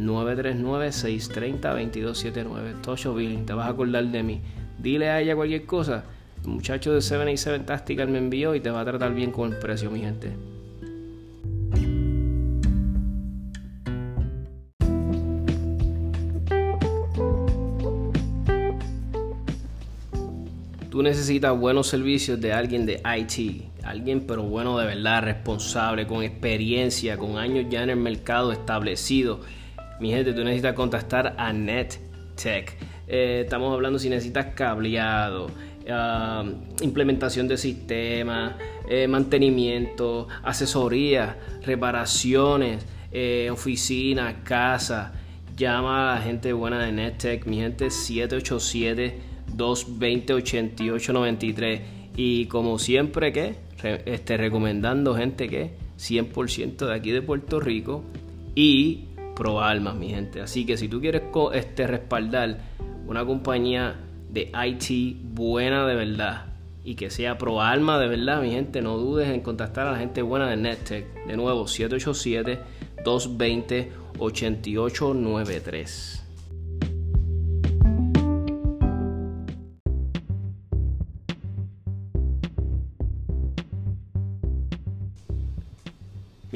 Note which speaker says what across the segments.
Speaker 1: 939-630-2279. Tosho Billing, te vas a acordar de mí. Dile a ella cualquier cosa. El muchacho de 787 Tactical me envió y te va a tratar bien con el precio, mi gente. Tú necesitas buenos servicios de alguien de IT, alguien pero bueno de verdad, responsable, con experiencia, con años ya en el mercado establecido mi gente, tú necesitas contactar a NetTech. Eh, estamos hablando si necesitas cableado, ah, implementación de sistemas, eh, mantenimiento, asesoría, reparaciones, eh, oficinas, casa. Llama a la gente buena de NetTech, mi gente 787-220-8893. Y como siempre, que este, recomendando gente que 100% de aquí de Puerto Rico y pro almas, mi gente. Así que si tú quieres este, respaldar una compañía de IT buena de verdad y que sea pro alma de verdad, mi gente, no dudes en contactar a la gente buena de NetTech. De nuevo, 787-220-8893.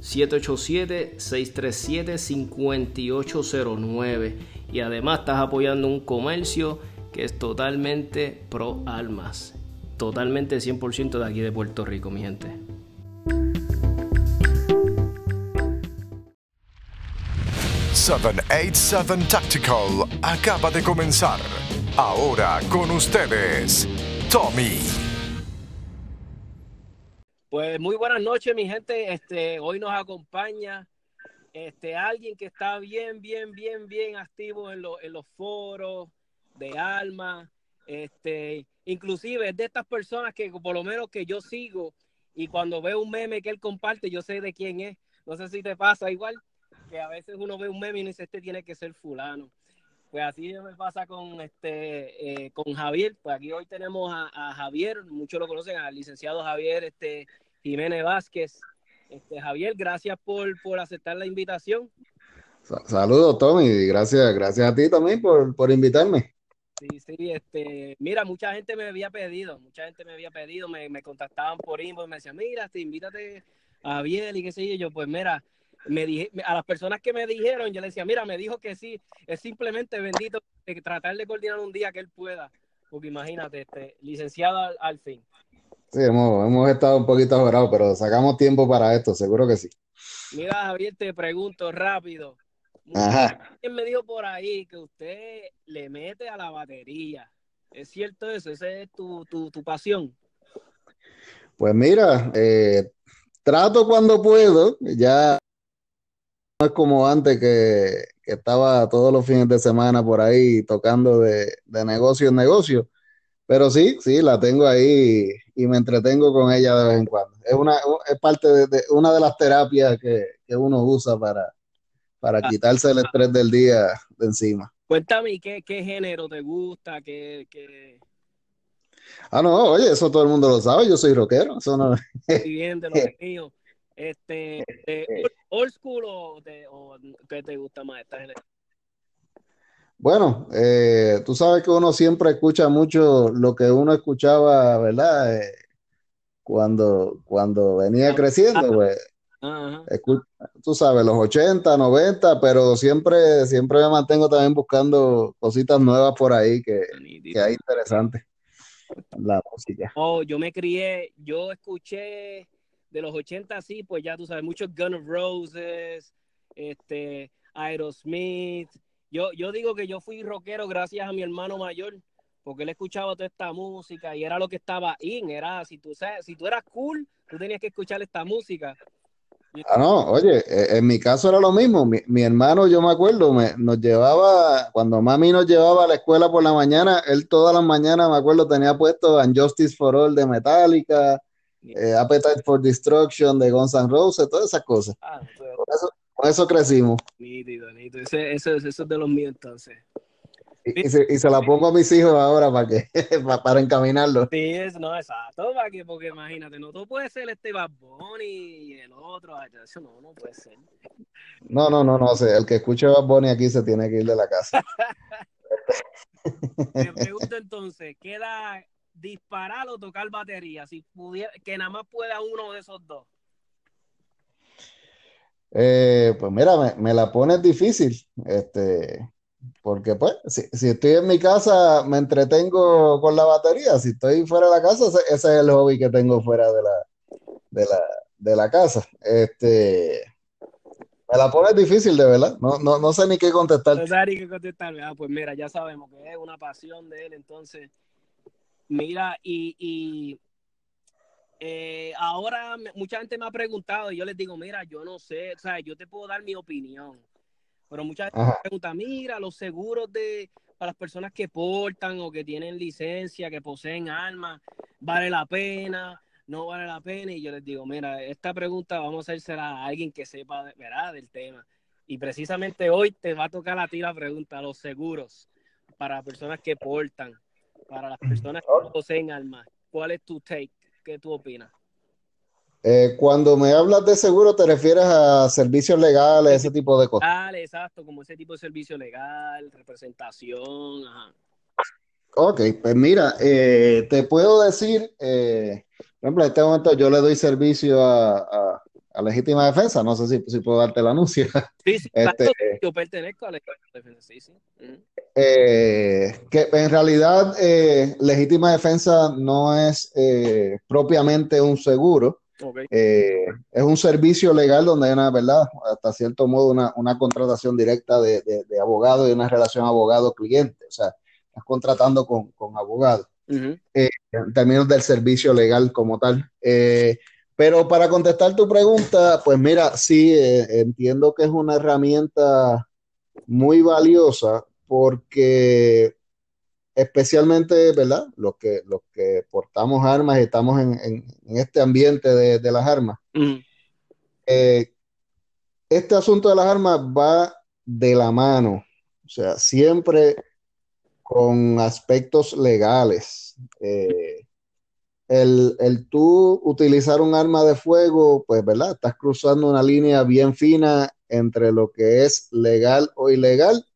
Speaker 1: 787-637-5809. Y además estás apoyando un comercio que es totalmente pro almas. Totalmente 100% de aquí de Puerto Rico, mi gente.
Speaker 2: ...787 Tactical acaba de comenzar. Ahora con ustedes, Tommy.
Speaker 1: Pues muy buenas noches, mi gente. Este, hoy nos acompaña este, alguien que está bien, bien, bien, bien activo en, los foros de alma. Este, inclusive es de estas personas que por lo menos que yo sigo y cuando veo un meme que él comparte, yo sé de quién es. No sé si te pasa igual, que a veces uno ve un meme y dice, este tiene que ser fulano. Pues así me pasa con este eh, con Javier. Pues aquí hoy tenemos a, Javier, muchos lo conocen, al licenciado Javier este, Jiménez Vázquez. Este, Javier, gracias por, por aceptar la invitación.
Speaker 3: Saludos, Tommy, gracias, gracias a ti también por, por invitarme.
Speaker 1: Sí, sí, este, mira, mucha gente me había pedido, mucha gente me había pedido, me, me contactaban por inbox, me decían, mira, te invítate a Javier y qué sé yo, yo pues mira, me dije, a las personas que me dijeron, yo le decía, mira, me dijo que sí, es simplemente bendito tratar de coordinar un día que él pueda, porque imagínate, este, licenciado al, fin.
Speaker 3: Sí, hemos, hemos estado un poquito ajorados, pero sacamos tiempo para esto, seguro que sí.
Speaker 1: Mira, Javier, te pregunto rápido. Ajá. ¿Quién me dijo por ahí que usted le mete a la batería? ¿Es cierto eso? ¿Esa es tu, tu, tu pasión?
Speaker 3: Pues mira, eh, trato cuando puedo, ya no es como antes que, que estaba todos los fines de semana por ahí tocando de, de negocio en negocio. Pero sí, sí, la tengo ahí y me entretengo con ella de vez en cuando. Es una es parte de, de una de las terapias que, que uno usa para, para
Speaker 4: Ah.
Speaker 3: quitarse el estrés del día de encima.
Speaker 4: Cuéntame, ¿qué, qué género te gusta? ¿Qué, qué
Speaker 3: Ah, no, oye, eso todo el mundo lo sabe, yo soy rockero, eso no,
Speaker 4: muy bien de los míos? Este, de old, school o, de, o qué te gusta más esta género?
Speaker 3: Bueno, eh, tú sabes que uno siempre escucha mucho lo que uno escuchaba, ¿verdad? Eh, cuando, cuando venía creciendo, pues, tú sabes, los 80, 90, pero siempre, siempre me mantengo también buscando cositas nuevas por ahí que, que hay interesantes la música.
Speaker 4: Oh, yo me crié, yo escuché de los 80 sí, pues ya tú sabes, muchos Guns N' Roses, este, Aerosmith. Yo, yo digo que yo fui rockero gracias a mi hermano mayor, porque él escuchaba toda esta música y era lo que estaba in, era, si tú, sabes, si tú eras cool, tú tenías que escuchar esta música.
Speaker 3: Ah, no, oye, eh, en mi caso era lo mismo. Mi, mi hermano, yo me acuerdo, me- nos llevaba, cuando mami nos llevaba a la escuela por la mañana, él todas las mañanas, me acuerdo, tenía puesto Justice for All de Metallica, eh, Appetite for Destruction de Guns N' Roses, todas esas cosas.
Speaker 4: Ah,
Speaker 3: eso, con eso crecimos.
Speaker 4: nítido, nítido. Ese, ese, ese es de los míos entonces.
Speaker 3: Y, y se, y se la pongo a mis hijos ahora para que, pa- para encaminarlos.
Speaker 4: Sí, es, no, exacto, para que, porque imagínate, no todo puede ser este Bad y el otro, eso no, no puede ser.
Speaker 3: No, no, no, no sé. El que escuche Bad Bunny aquí se tiene que ir de la casa.
Speaker 4: Te pregunto entonces, ¿queda disparar o tocar batería? Si pudiera, que nada más pueda uno de esos dos.
Speaker 3: Eh, pues mira, me, me la pones difícil, este, porque pues, si, si estoy en mi casa me entretengo con la batería, si estoy fuera de la casa, ese, es el hobby que tengo fuera de la, de la, de la casa. Este, me la pones difícil, de verdad, no, no, no sé ni qué contestar.
Speaker 4: No sabes ni qué contestarme. Ah, pues mira, ya sabemos que es una pasión de él, entonces, mira, y eh, ahora mucha gente me ha preguntado y yo les digo, mira, yo no sé, o sea, yo te puedo dar mi opinión, pero mucha gente
Speaker 3: Ajá.
Speaker 4: me pregunta, mira, los seguros de para las personas que portan o que tienen licencia, que poseen armas, ¿vale la pena? ¿No vale la pena? Y yo les digo, mira, esta pregunta vamos a hacérsela a alguien que sepa, ¿verdad?, del tema. Y precisamente hoy te va a tocar a ti la pregunta, los seguros para personas que portan, para las personas que poseen armas. ¿Cuál es tu take? ¿Qué tú opinas?
Speaker 3: Eh, cuando me hablas de seguro, ¿te refieres a servicios legales, ese tipo de cosas?
Speaker 4: Exacto, como ese tipo de servicio legal, representación, ajá.
Speaker 3: Ok, pues mira, eh, te puedo decir, eh, por ejemplo, en este momento yo le doy servicio a, a- a Legítima Defensa, no sé si, si puedo darte el anuncio.
Speaker 4: Sí, sí,
Speaker 3: Este-
Speaker 4: exacto, yo pertenezco a la defensa, sí, sí. Ujú.
Speaker 3: Eh, que en realidad eh, Legítima Defensa no es eh, propiamente un seguro, eh, es un servicio legal donde hay una, ¿verdad? Hasta cierto modo una, una contratación directa de, de, de abogado y una relación abogado-cliente, o sea, estás contratando con, con abogados.
Speaker 4: Ujú.
Speaker 3: en términos del servicio legal como tal. Eh, pero para contestar tu pregunta, pues mira, sí, eh, entiendo que es una herramienta muy valiosa porque especialmente, ¿verdad? Los que, los que portamos armas y estamos en, en- en este ambiente de, de las armas, eh, este asunto de las armas va de la mano, o sea, siempre con aspectos legales. Eh, el, el tú utilizar un arma de fuego, pues, ¿verdad? Estás cruzando una línea bien fina entre lo que es legal o ilegal,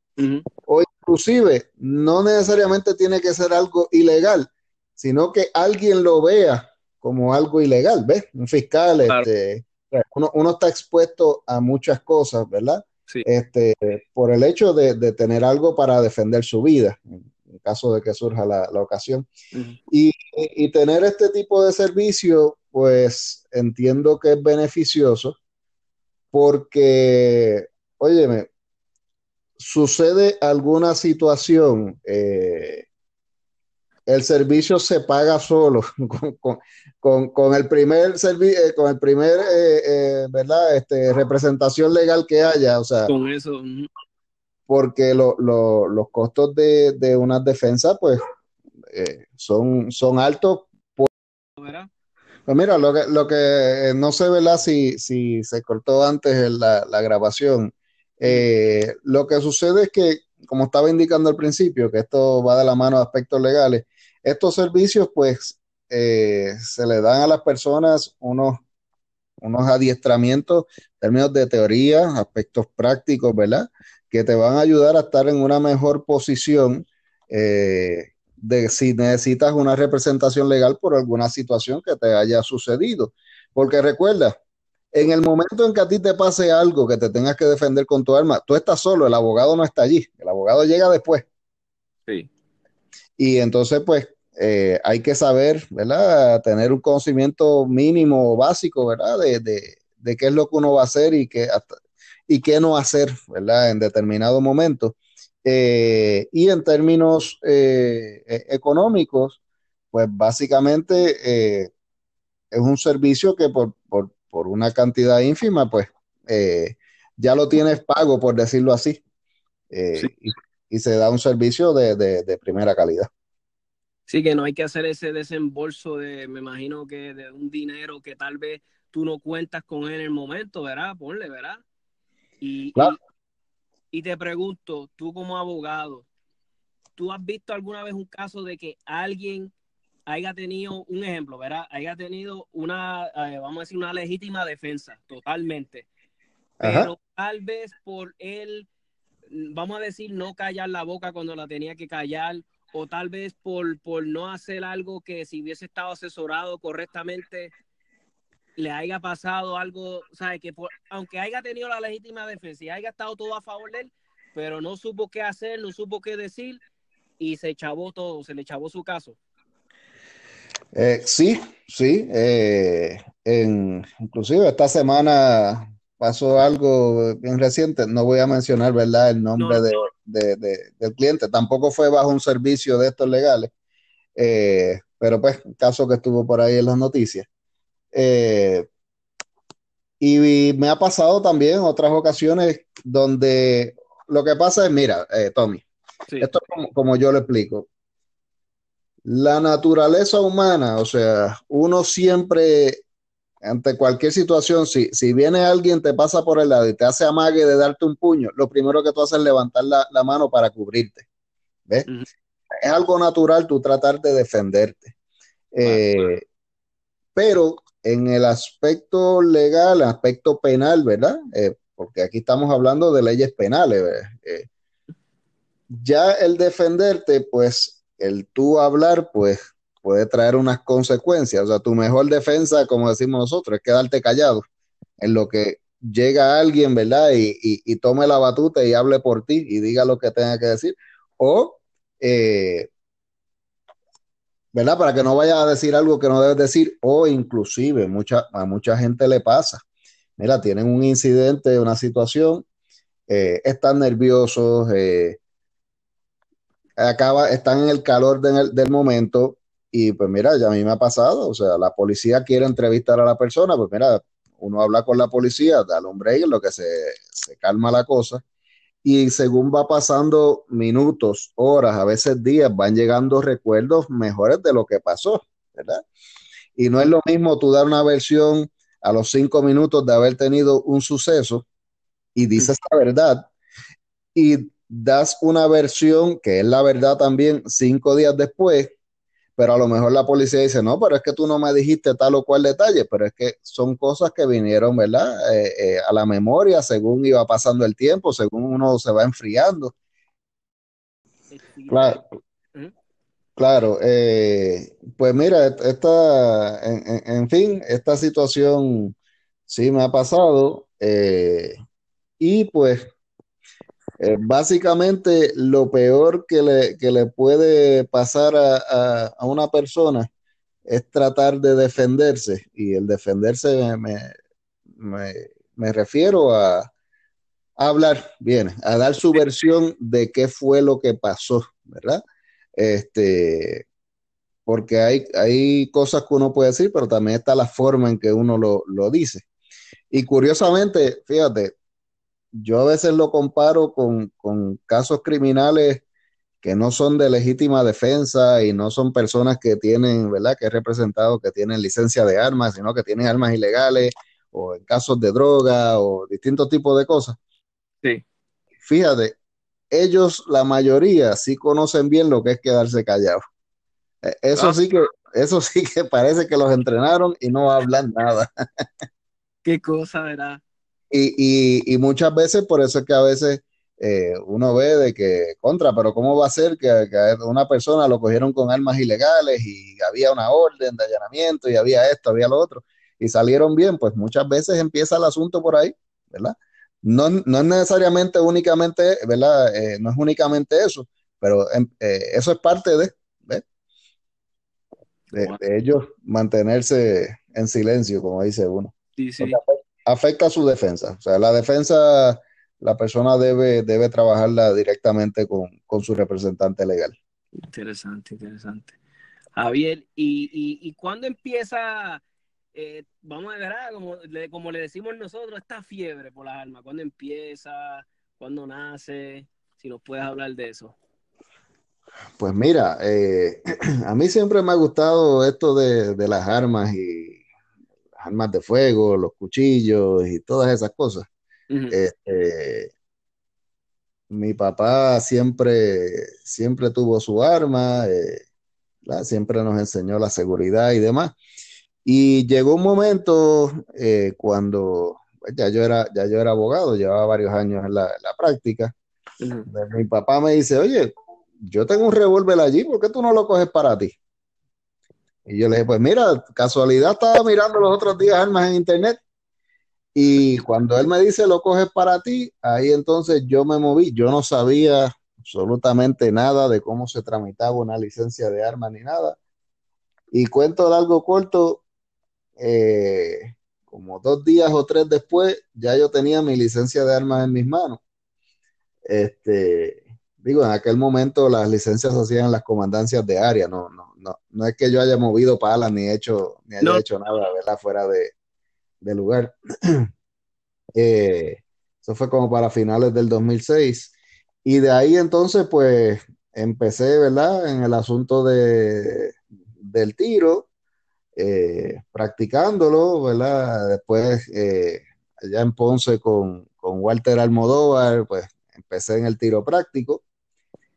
Speaker 3: o inclusive no necesariamente tiene que ser algo ilegal, sino que alguien lo vea como algo ilegal, ¿ves? Un fiscal,
Speaker 4: Claro.
Speaker 3: este, uno, uno está expuesto a muchas cosas, ¿verdad?
Speaker 4: Sí.
Speaker 3: Este, por el hecho de, de tener algo para defender su vida, en caso de que surja la, la ocasión. Y, y tener este tipo de servicio, pues entiendo que es beneficioso porque, óyeme, sucede alguna situación, eh, el servicio se paga solo con, el primer servicio, eh, con el primer, eh, eh, ¿verdad? Este, representación legal que haya, o sea.
Speaker 4: Con eso.
Speaker 3: Porque los costos de, de una defensa, pues, son, son altos. Pues mira, lo que, lo que no sé, ¿verdad? Si, si se cortó antes la, la grabación. lo que sucede es que como estaba indicando al principio, que esto va de la mano de aspectos legales, estos servicios pues eh, se le dan a las personas unos, unos adiestramientos, términos de teoría, aspectos prácticos, ¿verdad? Que te van a ayudar a estar en una mejor posición eh, de si necesitas una representación legal por alguna situación que te haya sucedido. Porque recuerda, en el momento en que a ti te pase algo que te tengas que defender con tu arma, tú estás solo, el abogado no está allí, el abogado llega después.
Speaker 4: Sí.
Speaker 3: Y entonces, pues, eh, hay que saber, ¿verdad? Tener un conocimiento mínimo, básico, ¿verdad? De, qué es lo que uno va a hacer y qué, y qué no hacer, ¿verdad? En determinado momento. Eh, y en términos eh, e, económicos, pues básicamente es un servicio que por, por una cantidad ínfima, pues eh, ya lo tienes pago, por decirlo así. Eh, y, se da un servicio de, primera calidad.
Speaker 4: Sí, que no hay que hacer ese desembolso de, me imagino que de un dinero que tal vez tú no cuentas con él en el momento, ¿verdad? Ponle, ¿verdad? Y, y, te pregunto, tú como abogado, ¿tú has visto alguna vez un caso de que alguien haya tenido un ejemplo, ¿verdad? Haya tenido una, eh, vamos a decir, una legítima defensa, totalmente. Pero tal vez por él, vamos a decir, no callar la boca cuando la tenía que callar, o tal vez por, por no hacer algo que si hubiese estado asesorado correctamente, le haya pasado algo, ¿sabes? Que aunque haya tenido la legítima defensa y haya estado todo a favor de él, pero no supo qué hacer, no supo qué decir y se echabó todo, se le echabó su caso.
Speaker 3: Eh, sí, sí. Eh, en, inclusive esta semana pasó algo bien reciente. No voy a mencionar, ¿verdad?, el nombre De, del cliente. Tampoco fue bajo un servicio de estos legales. Eh, pero pues, caso que estuvo por ahí en las noticias. Y, me ha pasado también otras ocasiones donde lo que pasa es, mira, Tommy, esto es como, como yo lo explico la naturaleza humana, o sea, uno siempre, ante cualquier situación, si, si viene alguien, te pasa por el lado y te hace amague de darte un puño, lo primero que tú haces es levantar la, mano para cubrirte. ¿Ves? Es algo natural tú tratar de defenderte. Eh, pero en el aspecto legal, aspecto penal, ¿verdad? Eh, porque aquí estamos hablando de leyes penales. Eh, ya el defenderte, pues el tú hablar, pues puede traer unas consecuencias. O sea, tu mejor defensa, como decimos nosotros, es quedarte callado en lo que llega alguien, ¿verdad? Y, tome la batuta y hable por ti y diga lo que tenga que decir. O, eh, ¿verdad? Para que no vayas a decir algo que no debes decir. O inclusive, mucha, a mucha gente le pasa. Mira, tienen un incidente, una situación, eh, están nerviosos, eh, acaba, están en el calor del momento y pues mira, ya a mí me ha pasado, o sea, la policía quiere entrevistar a la persona, pues mira, uno habla con la policía, da un break lo que se, se calma la cosa y según va pasando minutos, horas, a veces días, van llegando recuerdos mejores de lo que pasó, ¿verdad? Y no es lo mismo tú dar una versión a los cinco minutos de haber tenido un suceso y dices la verdad y das una versión que es la verdad también cinco días después, pero a lo mejor la policía dice, no, pero es que tú no me dijiste tal o cual detalle, pero es que son cosas que vinieron, ¿verdad? Eh, eh, a la memoria según iba pasando el tiempo, según uno se va enfriando. Claro, claro eh, pues mira, esta, en, fin, esta situación sí me ha pasado y pues eh, básicamente, lo peor que le, le puede pasar a, una persona es tratar de defenderse. Y el defenderse me, refiero a, hablar bien, a dar su versión de qué fue lo que pasó, ¿verdad? Este, porque hay, hay cosas que uno puede decir, pero también está la forma en que uno lo, lo dice. Y curiosamente, fíjate, yo a veces lo comparo con, con casos criminales que no son de legítima defensa y no son personas que tienen, ¿verdad? Que he representado que tienen licencia de armas, sino que tienen armas ilegales o en casos de droga o distintos tipos de cosas.
Speaker 4: Sí.
Speaker 3: Fíjate, ellos, la mayoría, sí conocen bien lo que es quedarse callados. Eh, Eso
Speaker 4: Ah.
Speaker 3: sí que, eso sí que parece que los entrenaron y no hablan nada.
Speaker 4: Qué cosa, ¿verdad?
Speaker 3: Y, y, y muchas veces, por eso es que a veces eh, uno ve de que contra, pero ¿cómo va a ser que, una persona lo cogieron con armas ilegales y había una orden de allanamiento y había esto, había lo otro, y salieron bien? Pues muchas veces empieza el asunto por ahí, ¿verdad? No, no es necesariamente únicamente, ¿verdad? Eh, no es únicamente eso, pero em, eh, eso es parte de, de, de ellos mantenerse en silencio, como dice uno.
Speaker 4: Sí, sí.
Speaker 3: Afecta, afecta su defensa. O sea, la defensa, la persona debe, debe trabajarla directamente con, con su representante legal.
Speaker 4: Interesante, interesante. Javier, ¿y, y, y cuándo empieza, eh, vamos a ver, ah, como le, como le decimos nosotros, esta fiebre por las armas? ¿Cuándo empieza? ¿Cuándo nace? Si nos puedes hablar de eso.
Speaker 3: Pues mira, eh, a mí siempre me ha gustado esto de, de las armas y armas de fuego, los cuchillos y todas esas cosas.
Speaker 4: Ujú.
Speaker 3: Este, mi papá siempre, siempre tuvo su arma, eh, ¿verdad? siempre nos enseñó la seguridad y demás. Y llegó un momento eh, cuando pues, ya yo era, ya yo era abogado, llevaba varios años en la, en la práctica.
Speaker 4: Ujú.
Speaker 3: Mi papá me dice, oye, yo tengo un revólver allí, ¿por qué tú no lo coges para ti? Y yo le dije, pues mira, casualidad estaba mirando los otros días armas en internet y cuando él me dice lo coges para ti, ahí entonces yo me moví, yo no sabía absolutamente nada de cómo se tramitaba una licencia de armas ni nada. Y cuento de algo corto, eh, como dos días o tres después, ya yo tenía mi licencia de armas en mis manos. Este, digo, en aquel momento las licencias se hacían en las comandancias de área, no, no, no, no es que yo haya movido palas ni hecho, ni haya
Speaker 4: No.
Speaker 3: hecho nada, ¿verdad? Fuera de, de lugar. Eh, eso fue como para finales del 2006. Y de ahí entonces, pues, empecé, ¿verdad? En el asunto de, del tiro, eh, practicándolo, ¿verdad? Después, eh, allá en Ponce con, con Walter Almodóvar, pues, empecé en el tiro práctico.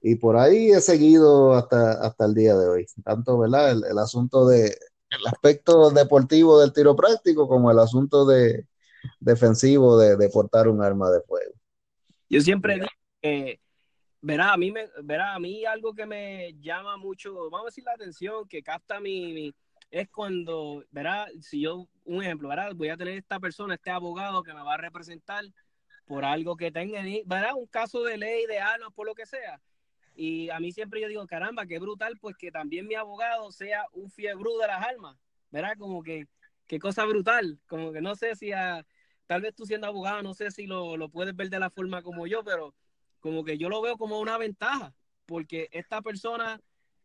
Speaker 3: Y por ahí he seguido hasta, hasta el día de hoy. Tanto, ¿verdad? El, el asunto de, el aspecto deportivo del tiro práctico como el asunto de defensivo de, de portar un arma de fuego.
Speaker 4: Yo siempre digo que, verá, a mí, me, verá, a mí algo que me llama mucho, vamos a decir la atención, que capta mi, mi es cuando, verá, si yo, un ejemplo, verá, voy a tener esta persona, este abogado que me va a representar por algo que tenga, verá, un caso de ley, de armas, por lo que sea. Y a mí siempre yo digo, caramba, qué brutal, pues que también mi abogado sea un fiebre de las armas, ¿verdad? Como que, qué cosa brutal, como que no sé si a, tal vez tú siendo abogado, no sé si lo, lo, puedes ver de la forma como yo, pero como que yo lo veo como una ventaja, porque esta persona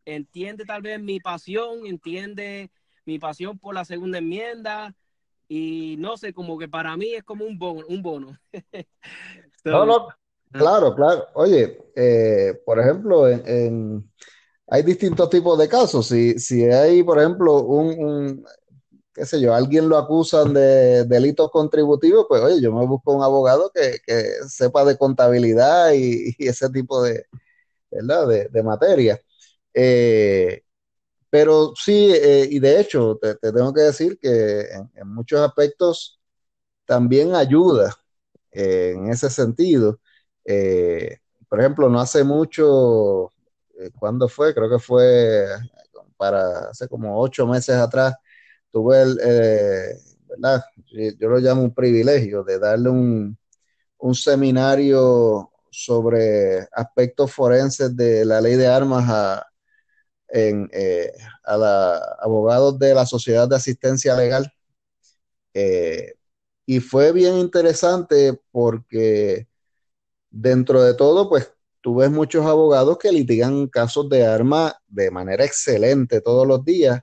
Speaker 4: entiende tal vez mi pasión, entiende mi pasión por la segunda enmienda, y no sé, como que para mí es como un bono. Un bono.
Speaker 3: claro, claro. Oye, eh, por ejemplo, en, en, hay distintos tipos de casos. Si, si hay, por ejemplo, un, qué sé yo, alguien lo acusan de delitos contributivos, pues oye, yo me busco un abogado que, que sepa de contabilidad y, ese tipo de, ¿verdad? de, materia. Eh, pero sí, eh, y de hecho, te, te, tengo que decir que en, en muchos aspectos también ayuda eh, en ese sentido. Eh, por ejemplo, no hace mucho, eh, ¿cuándo fue? Creo que fue para hace como ocho meses atrás, tuve el, eh, ¿verdad? Yo lo llamo un privilegio de darle un, un seminario sobre aspectos forenses de la ley de armas a, en, a la, abogados de la Sociedad de Asistencia Legal. Y fue bien interesante porque dentro de todo, pues tú ves muchos abogados que litigan casos de armas de manera excelente todos los días,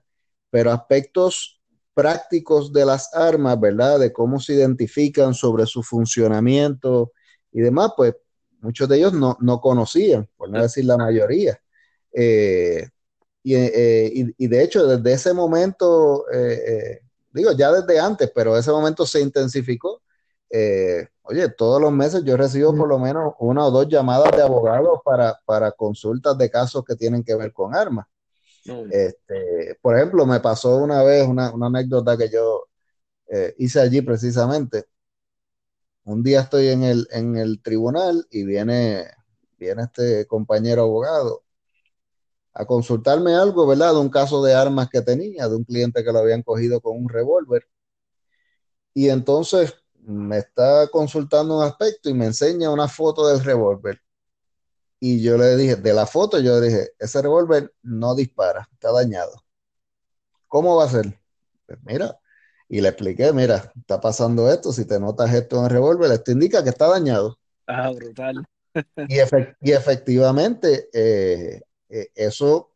Speaker 3: pero aspectos prácticos de las armas, ¿verdad? De cómo se identifican sobre su funcionamiento y demás, pues muchos de ellos no, conocían, por no decir la mayoría. Eh, eh, y, de hecho, desde ese momento, eh, digo, ya desde antes, pero ese momento se intensificó. Oye, todos los meses yo recibo por lo menos una o dos llamadas de abogados para, para consultas de casos que tienen que ver con armas. Este, por ejemplo, me pasó una vez una, anécdota que yo hice allí precisamente. Un día estoy en el, en el tribunal y viene, viene este compañero abogado a consultarme algo, ¿verdad? De un caso de armas que tenía, de un cliente que lo habían cogido con un revólver. Y entonces me está consultando un aspecto y me enseña una foto del revólver. Y yo le dije, de la foto, yo le dije, ese revólver no dispara, está dañado. ¿Cómo va a ser? Pues mira, y le expliqué, mira, está pasando esto, si te notas esto en el revólver, esto indica que está dañado.
Speaker 4: Ah, brutal.
Speaker 3: y, y, efectivamente, eh, eh, eso,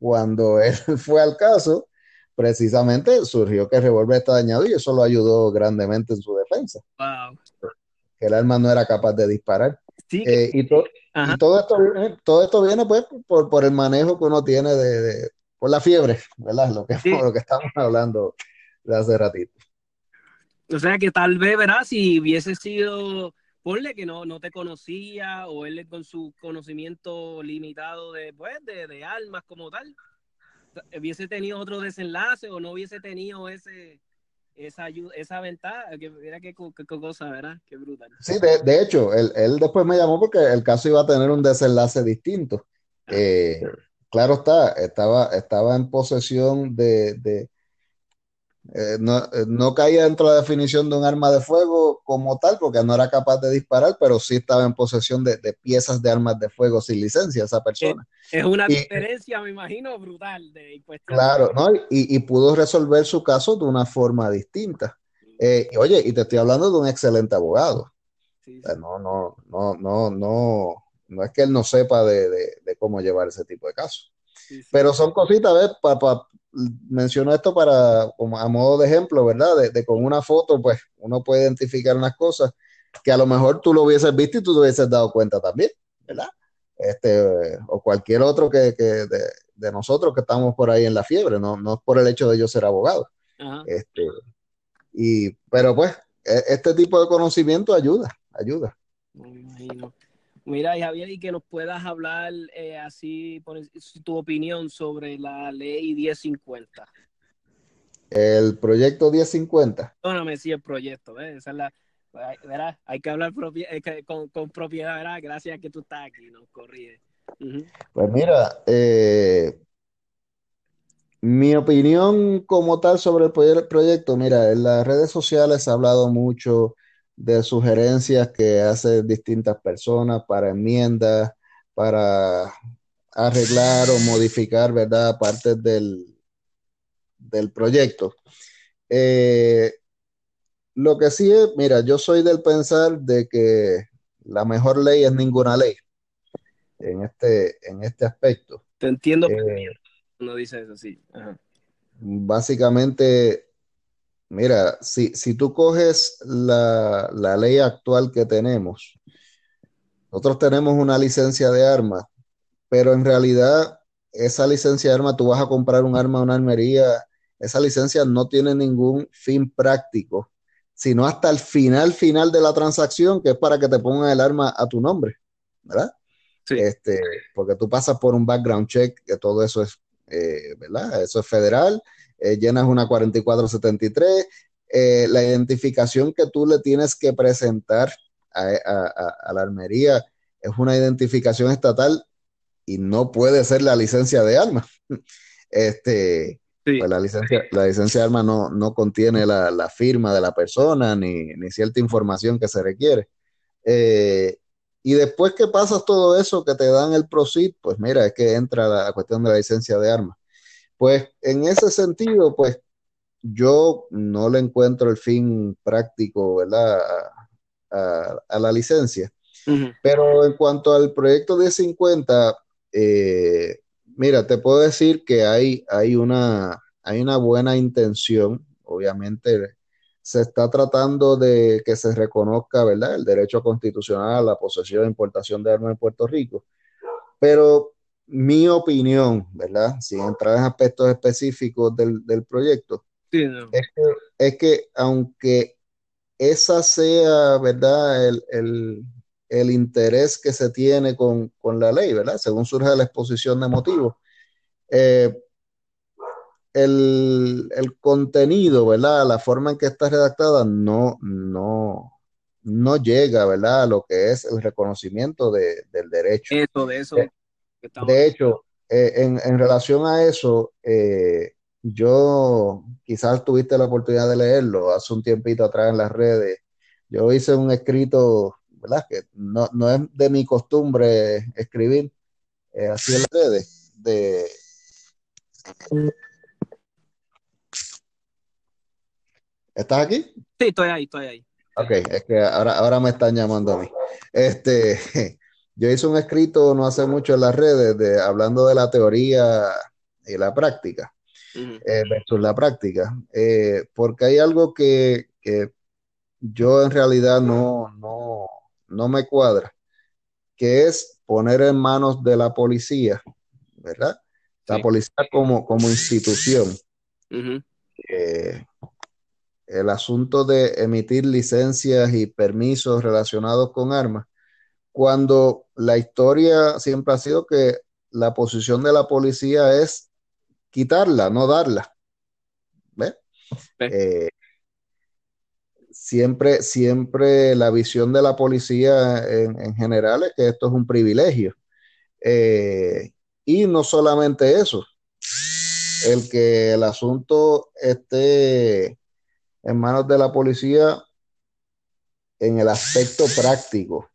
Speaker 3: cuando él fue al caso, precisamente surgió que el revólver está dañado y eso lo ayudó grandemente en su defensa. Que el arma no era capaz de disparar. Eh, y, todo esto viene, todo esto viene pues por, el manejo que uno tiene de, por la fiebre, ¿verdad? Lo que, lo que estamos hablando de hace ratito.
Speaker 4: O sea que tal vez, ¿verdad? Si hubiese sido ponle que no, no te conocía o él con su conocimiento limitado de, pues, de, de armas como tal, hubiese tenido otro desenlace o no hubiese tenido ese, esa, esa ventaja, que mira qué, cosa, ¿verdad? Qué brutal.
Speaker 3: Sí, de, hecho, él, él, después me llamó porque el caso iba a tener un desenlace distinto. Ah. Eh, claro está, estaba, estaba en posesión de, eh, no, eh, no, caía dentro de la definición de un arma de fuego como tal, porque no era capaz de disparar, pero sí estaba en posesión de, piezas de armas de fuego sin licencia esa persona.
Speaker 4: Es, una diferencia, me imagino, brutal. De
Speaker 3: claro, ¿no? Y, pudo resolver su caso de una forma distinta. Eh, oye, y te estoy hablando de un excelente abogado. no, no, no, no, no, no es que él no sepa de, cómo llevar ese tipo de casos. Pero son cositas, ¿ves? Para menciono esto para, como a modo de ejemplo, ¿verdad? De, con una foto, pues uno puede identificar unas cosas que a lo mejor tú lo hubieses visto y tú te hubieses dado cuenta también, ¿verdad? Este, o cualquier otro que, de, nosotros que estamos por ahí en la fiebre, no, no es por el hecho de yo ser abogado. Este, y, pero pues, e, este tipo de conocimiento ayuda, ayuda.
Speaker 4: Mira, Javier, y que nos puedas hablar eh, así, por tu opinión sobre la ley 1050.
Speaker 3: El proyecto 1050.
Speaker 4: Perdóname, sí, el proyecto, ¿eh? Esa es la, ¿verdad? Hay que hablar con, propiedad, ¿verdad? Gracias que tú estás aquí, nos corrige.
Speaker 3: Pues mira, eh, mi opinión como tal sobre el proyecto, mira, en las redes sociales ha hablado mucho de sugerencias que hacen distintas personas para enmiendas, para arreglar o modificar, ¿verdad?, partes del, del proyecto. Eh, lo que sí es, mira, yo soy del pensar de que la mejor ley es ninguna ley en este, en este aspecto.
Speaker 4: Te entiendo. Eh, no dice eso, sí.
Speaker 3: Básicamente, Mira, si, si tú coges la, ley actual que tenemos, nosotros tenemos una licencia de arma, pero en realidad esa licencia de arma, tú vas a comprar un arma a una armería, esa licencia no tiene ningún fin práctico, sino hasta el final, final de la transacción, que es para que te pongan el arma a tu nombre, ¿verdad? Sí. Este, porque tú pasas por un background check, que todo eso es, eh, ¿verdad? Eso es federal eh, llenas una 4473, eh, la identificación que tú le tienes que presentar a, la armería es una identificación estatal y no puede ser la licencia de arma. Este, pues la licencia, la licencia de arma no, no contiene la, firma de la persona ni, cierta información que se requiere. Eh, y después que pasas todo eso, que te dan el PROCID, pues mira, es que entra la cuestión de la licencia de arma. Pues en ese sentido, pues yo no le encuentro el fin práctico, ¿verdad? A, la licencia. Pero en cuanto al proyecto de 50, eh, mira, te puedo decir que hay, hay, una, hay una buena intención, obviamente se está tratando de que se reconozca, ¿verdad?, el derecho constitucional a la posesión e importación de armas en Puerto Rico. Pero mi opinión, ¿verdad?, sin entrar en aspectos específicos del, proyecto, es, que, aunque esa sea, ¿verdad?, el, interés que se tiene con, la ley, ¿verdad?, según surge la exposición de motivos, eh, el, contenido, ¿verdad? La forma en que está redactada no, no, no llega, ¿verdad? A lo que es el reconocimiento del derecho.
Speaker 4: Eso, de eso.
Speaker 3: Eh, de hecho, eh, en, relación a eso, eh, yo quizás tuviste la oportunidad de leerlo hace un tiempito atrás en las redes. Yo hice un escrito, ¿verdad? Que no, es de mi costumbre escribir así en las redes, de ¿Estás aquí?
Speaker 4: Sí, estoy ahí, estoy ahí.
Speaker 3: Ok, es que ahora, ahora me están llamando a mí. Este, yo hice un escrito no hace mucho en las redes de, hablando de la teoría y la práctica, eh, versus la práctica, eh, porque hay algo que, yo en realidad no, no, no me cuadra, que es poner en manos de la policía, ¿verdad? La policía como, como institución. El asunto de emitir licencias y permisos relacionados con armas, cuando la historia siempre ha sido que la posición de la policía es quitarla, no darla. ¿Ves? Eh, siempre, siempre la visión de la policía en, general es que esto es un privilegio. Eh, y no solamente eso, el que el asunto esté en manos de la policía en el aspecto práctico.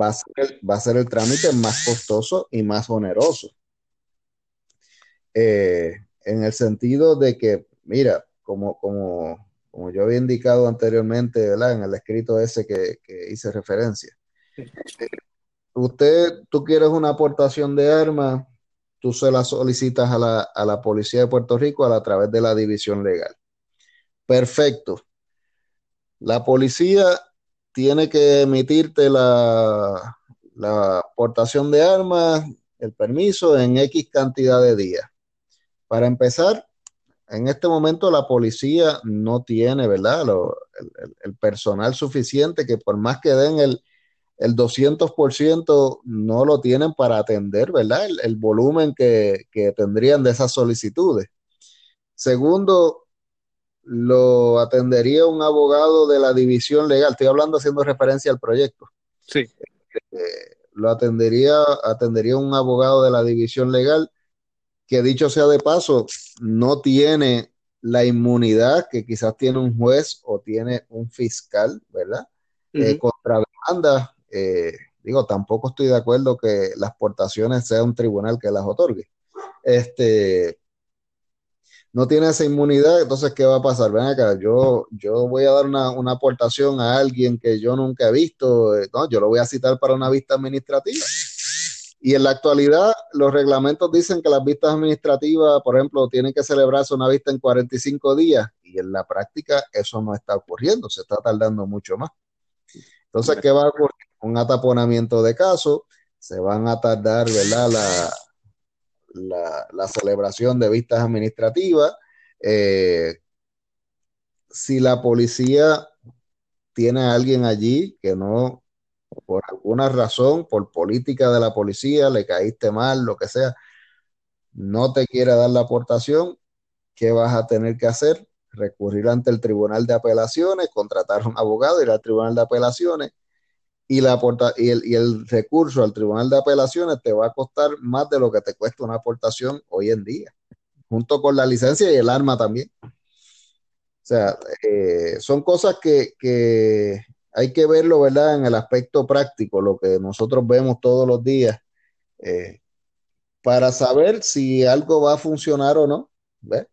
Speaker 3: Va, a ser, el trámite más costoso y más oneroso. Eh, en el sentido de que, mira, como, como, como yo había indicado anteriormente, ¿verdad? En el escrito ese que, hice referencia. usted, tú quieres una aportación de armas, tú se la solicitas a la, a la Policía de Puerto Rico a, a través de la división legal. Perfecto. La policía tiene que emitirte la, la aportación de armas, el permiso en X cantidad de días. Para empezar, en este momento la policía no tiene, ¿verdad? el, personal suficiente que por más que den el, el 200% no lo tienen para atender, ¿verdad? El, volumen que, que, tendrían de esas solicitudes. Segundo, lo atendería un abogado de la división legal. Estoy hablando haciendo referencia al proyecto.
Speaker 4: Sí.
Speaker 3: Eh, lo atendería, atendería un abogado de la división legal que dicho sea de paso, no tiene la inmunidad que quizás tiene un juez o tiene un fiscal, ¿verdad? Eh, contra demanda, eh, digo, tampoco estoy de acuerdo que las portaciones sea un tribunal que las otorgue. Este, no tiene esa inmunidad, entonces, ¿qué va a pasar? Ven acá, yo, yo voy a dar una, aportación a alguien que yo nunca he visto, eh, no, yo lo voy a citar para una vista administrativa. Y en la actualidad, los reglamentos dicen que las vistas administrativas, por ejemplo, tienen que celebrarse una vista en 45 días, y en la práctica eso no está ocurriendo, se está tardando mucho más. Entonces, ¿qué va a ocurrir? Un ataponamiento de casos, se van a tardar, ¿verdad? La, la, celebración de vistas administrativas. Eh, si la policía tiene a alguien allí que no, por alguna razón, por política de la policía, le caíste mal, lo que sea, no te quiere dar la aportación, ¿qué vas a tener que hacer? Recurrir ante el Tribunal de Apelaciones, contratar a un abogado, ir al Tribunal de Apelaciones y, la y, el, y el recurso al Tribunal de Apelaciones te va a costar más de lo que te cuesta una aportación hoy en día, junto con la licencia y el arma también. O sea, eh, son cosas que, que, hay que verlo, ¿verdad? En el aspecto práctico, lo que nosotros vemos todos los días, eh, para saber si algo va a funcionar o no. ¿ves?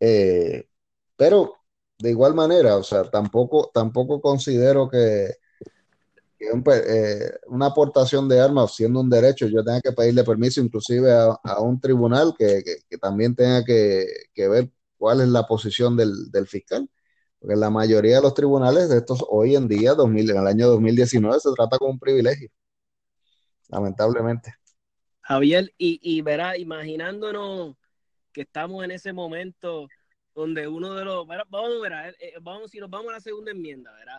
Speaker 3: Eh, pero de igual manera, o sea, tampoco, tampoco considero que, eh, una aportación de armas siendo un derecho, yo tenga que pedirle permiso inclusive a, un tribunal que, también tenga que, ver cuál es la posición del, fiscal. Porque la mayoría de los tribunales de estos hoy en día, 2000, en el año 2019, se trata como un privilegio. Lamentablemente.
Speaker 4: Javier, y, y verá, imaginándonos que estamos en ese momento donde uno de los, vamos, verá, eh, eh, vamos, si nos vamos a la segunda enmienda, ¿verdad?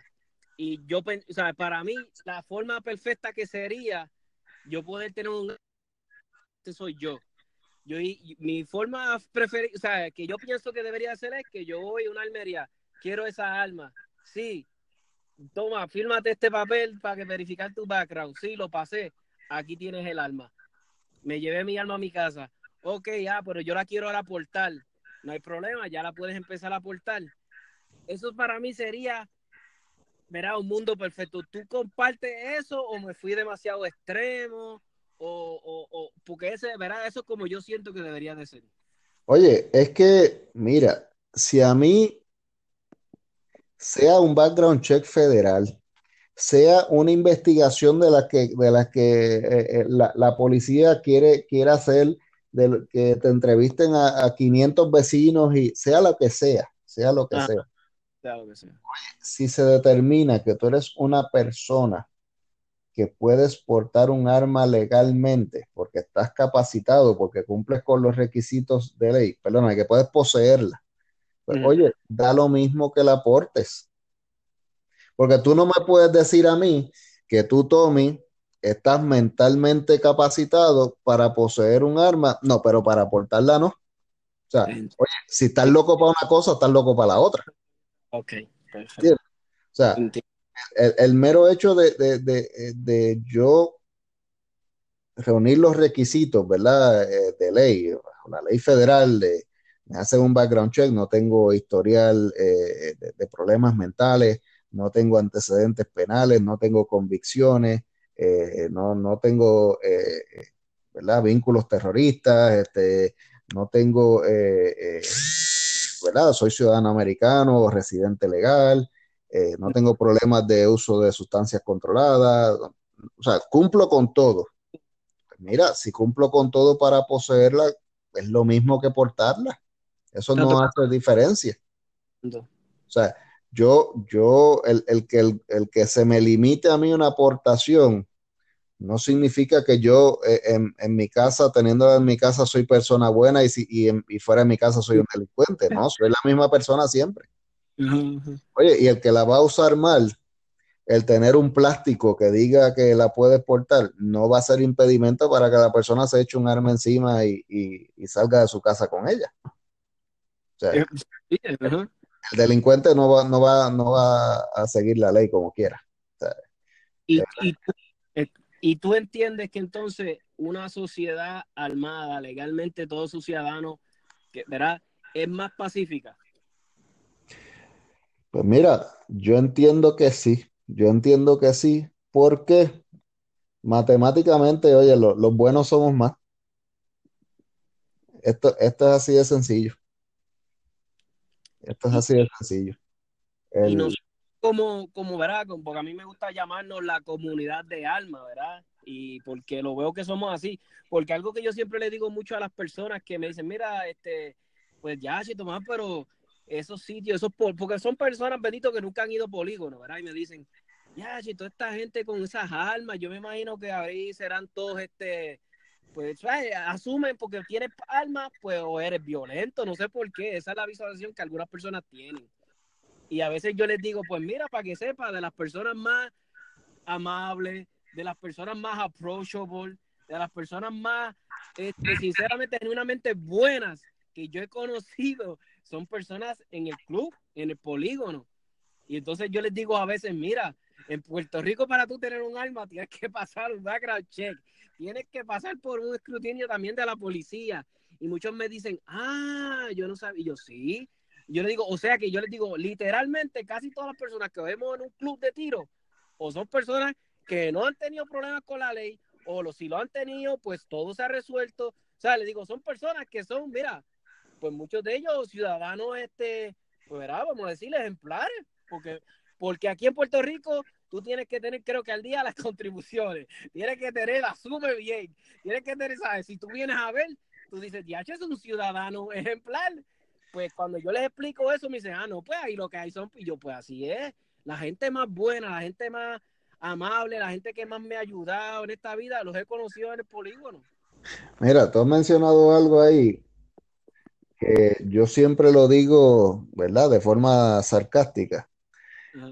Speaker 4: Y yo, o sea, para mí, la forma perfecta que sería yo poder tener un. Este soy yo. yo y, mi forma preferida, o sea, que yo pienso que debería hacer es que yo voy a una almería, quiero esa alma. Sí, toma, fírmate este papel para que verificar tu background. Sí, lo pasé. Aquí tienes el alma. Me llevé mi alma a mi casa. Ok, ya, pero yo la quiero ahora aportar. No hay problema, ya la puedes empezar a aportar. Eso para mí sería verá, un mundo perfecto. ¿Tú compartes eso o me fui demasiado extremo? O, o, porque ese, verá, eso es como yo siento que debería de ser.
Speaker 3: Oye, es que, mira, si a mí sea un background check federal, sea una investigación de la que, de la, que eh, eh, la, policía quiere, quiere hacer, de que te entrevisten a, 500 vecinos y sea lo que sea, sea lo que sea si se determina que tú eres una persona que puedes portar un arma legalmente porque estás capacitado, porque cumples con los requisitos de ley, perdona, que puedes poseerla. Pues, oye, da lo mismo que la portes. Porque tú no me puedes decir a mí que tú, Tommy, estás mentalmente capacitado para poseer un arma, no, pero para portarla no. O sea, oye, si estás loco para una cosa, estás loco para la otra.
Speaker 4: Ok, perfecto.
Speaker 3: O sea, el, mero hecho de, yo reunir los requisitos, ¿verdad? Eh, de ley, la ley federal de me hace un background check, no tengo historial eh, de, problemas mentales, no tengo antecedentes penales, no tengo convicciones, eh, no, no, tengo, ¿verdad? Vínculos terroristas, este, no tengo ¿verdad? Soy ciudadano americano, o residente legal, eh, no tengo problemas de uso de sustancias controladas, o sea, cumplo con todo. Mira, si cumplo con todo para poseerla, es lo mismo que portarla. Eso no, hace diferencia. O sea, yo, yo, el, que, el, que se me limite a mí una aportación, no significa que yo eh, en, mi casa, teniendo en mi casa, soy persona buena y, si, y, fuera de mi casa soy un delincuente, ¿no? Soy la misma persona siempre. Oye, y el que la va a usar mal, el tener un plástico que diga que la puede portar, no va a ser impedimento para que la persona se eche un arma encima y, salga de su casa con ella. El delincuente no va, no, va, no va a seguir la ley como quiera.
Speaker 4: y, y tú entiendes que entonces una sociedad armada, legalmente todos sus ciudadanos, que, ¿verdad? Es más pacífica.
Speaker 3: Pues mira, yo entiendo que sí, yo entiendo que sí, porque matemáticamente, oye, los buenos somos más. Esto, esto es así de sencillo. Esto es así de sencillo.
Speaker 4: Y como, como, ¿verdad? Porque a mí me gusta llamarnos la comunidad de alma, ¿verdad? Y porque lo veo que somos así. Porque algo que yo siempre le digo mucho a las personas que me dicen, mira, este, pues ya, si Tomás, pero esos sitios, esos porque son personas, benditos, que nunca han ido polígono, ¿verdad? Y me dicen, ya, si toda esta gente con esas almas, yo me imagino que ahí serán todos, este, pues, asumen porque tienes almas, pues, o eres violento, no sé por qué. Esa es la visualización que algunas personas tienen. Y a veces yo les digo, pues mira, para que sepa, de las personas más amables, de las personas más approachable, de las personas más, este, sinceramente, genuinamente buenas que yo he conocido, son personas en el club, en el polígono. Y entonces yo les digo a veces, mira, en Puerto Rico para tú tener un arma tienes que pasar un background check, tienes que pasar por un escrutinio también de la policía. Y muchos me dicen, ah, yo no sabía, y yo sí, yo le digo, o sea que yo les digo, literalmente casi todas las personas que vemos en un club de tiro, o son personas que no han tenido problemas con la ley, o si lo han tenido, pues todo se ha resuelto. O sea, les digo, son personas que son, mira, pues muchos de ellos ciudadanos, este, pues verá, vamos a decir, ejemplares, porque, porque aquí en Puerto Rico tú tienes que tener, creo que al día las contribuciones, tienes que tener, asume bien, tienes que tener, ¿sabes? Si tú vienes a ver, tú dices, ya, es un ciudadano ejemplar. Pues cuando yo les explico eso, me dicen, ah, no, pues ahí lo que hay son, y yo, pues así es. La gente más buena, la gente más amable, la gente que más me ha ayudado en esta vida, los he conocido en el polígono.
Speaker 3: Mira, tú has mencionado algo ahí que yo siempre lo digo, ¿verdad? De forma sarcástica,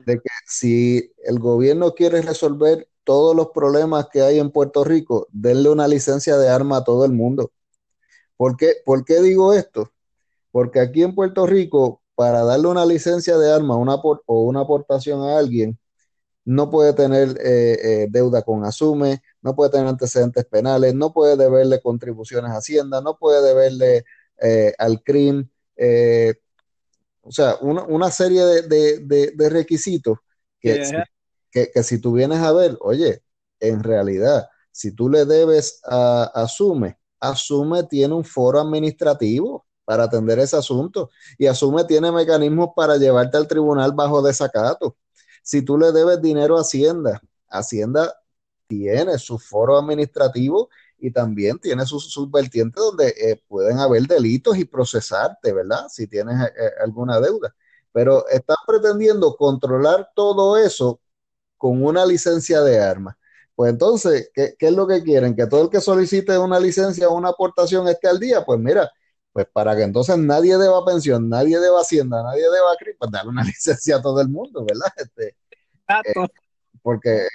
Speaker 3: de que si el gobierno quiere resolver todos los problemas que hay en Puerto Rico, denle una licencia de arma a todo el mundo. ¿Por qué, ¿Por qué digo esto? Porque aquí en Puerto Rico, para darle una licencia de arma una o una aportación a alguien, no puede tener eh, eh, deuda con Asume, no puede tener antecedentes penales, no puede deberle contribuciones a Hacienda, no puede deberle eh, al CRIM, o sea, una, serie de, requisitos que, que, si tú vienes a ver, oye, en realidad, si tú le debes a Asume, Asume tiene un foro administrativo para atender ese asunto y Asume tiene mecanismos para llevarte al tribunal bajo desacato. Si tú le debes dinero a Hacienda, Hacienda tiene su foro administrativo y también tiene sus, vertientes donde eh, pueden haber delitos y procesarte, ¿verdad? Si tienes eh, eh, alguna deuda. Pero están pretendiendo controlar todo eso con una licencia de armas. Pues entonces, ¿qué, es lo que quieren? Que todo el que solicite una licencia o una aportación esté al día. Pues mira, pues para que entonces nadie deba pensión, nadie deba hacienda, nadie deba CRI, pues darle una licencia a todo el mundo, ¿verdad? Este, porque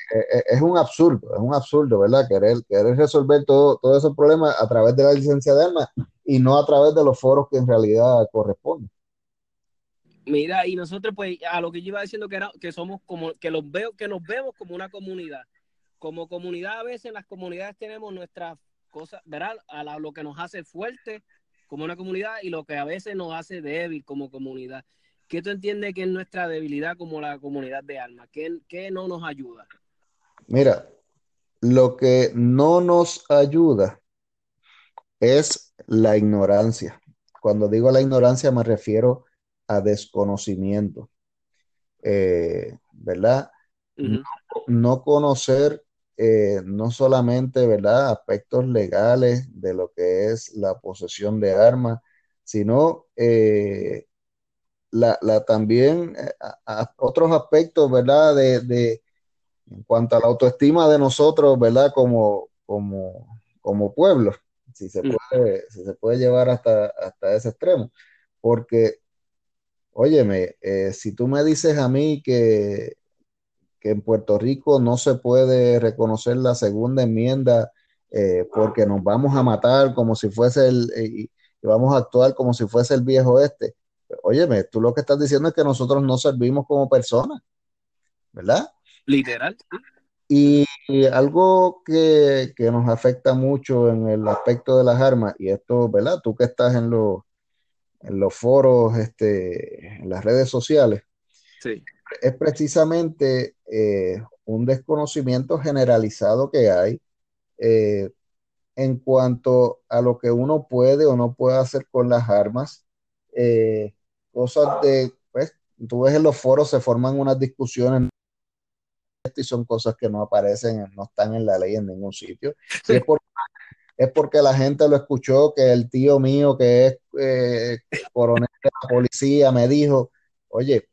Speaker 3: es un absurdo, es un absurdo, ¿verdad? Querer, querer resolver todo, todo esos problemas a través de la licencia de armas y no a través de los foros que en realidad corresponden.
Speaker 4: Mira, y nosotros, pues, a lo que yo iba diciendo que era que somos como, que los veo, que nos vemos como una comunidad. Como comunidad, a veces en las comunidades tenemos nuestras cosas, ¿verdad? A lo que nos hace fuerte como una comunidad y lo que a veces nos hace débil como comunidad. ¿Qué tú entiendes que es nuestra debilidad como la comunidad de alma? ¿Qué, ¿Qué, no nos ayuda?
Speaker 3: Mira, lo que no nos ayuda es la ignorancia. Cuando digo la ignorancia me refiero a desconocimiento, eh, ¿verdad? no, conocer eh, no solamente, ¿verdad?, aspectos legales de lo que es la posesión de armas, sino eh, la, también eh, otros aspectos, ¿verdad? De, en cuanto a la autoestima de nosotros, ¿verdad? Como, como, como pueblo, si se puede, si se puede llevar hasta, hasta ese extremo. Porque, óyeme, eh, si tú me dices a mí que, que en Puerto Rico no se puede reconocer la segunda enmienda eh, porque nos vamos a matar como si fuese el, y vamos a actuar como si fuese el viejo este Óyeme, tú lo que estás diciendo es que nosotros no servimos como personas, ¿verdad?
Speaker 4: Literal.
Speaker 3: Y, algo que, nos afecta mucho en el aspecto de las armas, y esto, ¿verdad? Tú que estás en los, en los foros, este, en las redes sociales, es precisamente eh, un desconocimiento generalizado que hay eh, en cuanto a lo que uno puede o no puede hacer con las armas. Eh, cosas de, pues, tú ves en los foros se forman unas discusiones y son cosas que no aparecen, no están en la ley en ningún sitio. es, porque, la gente lo escuchó, que el tío mío, que es coronel de la policía, me dijo, oye,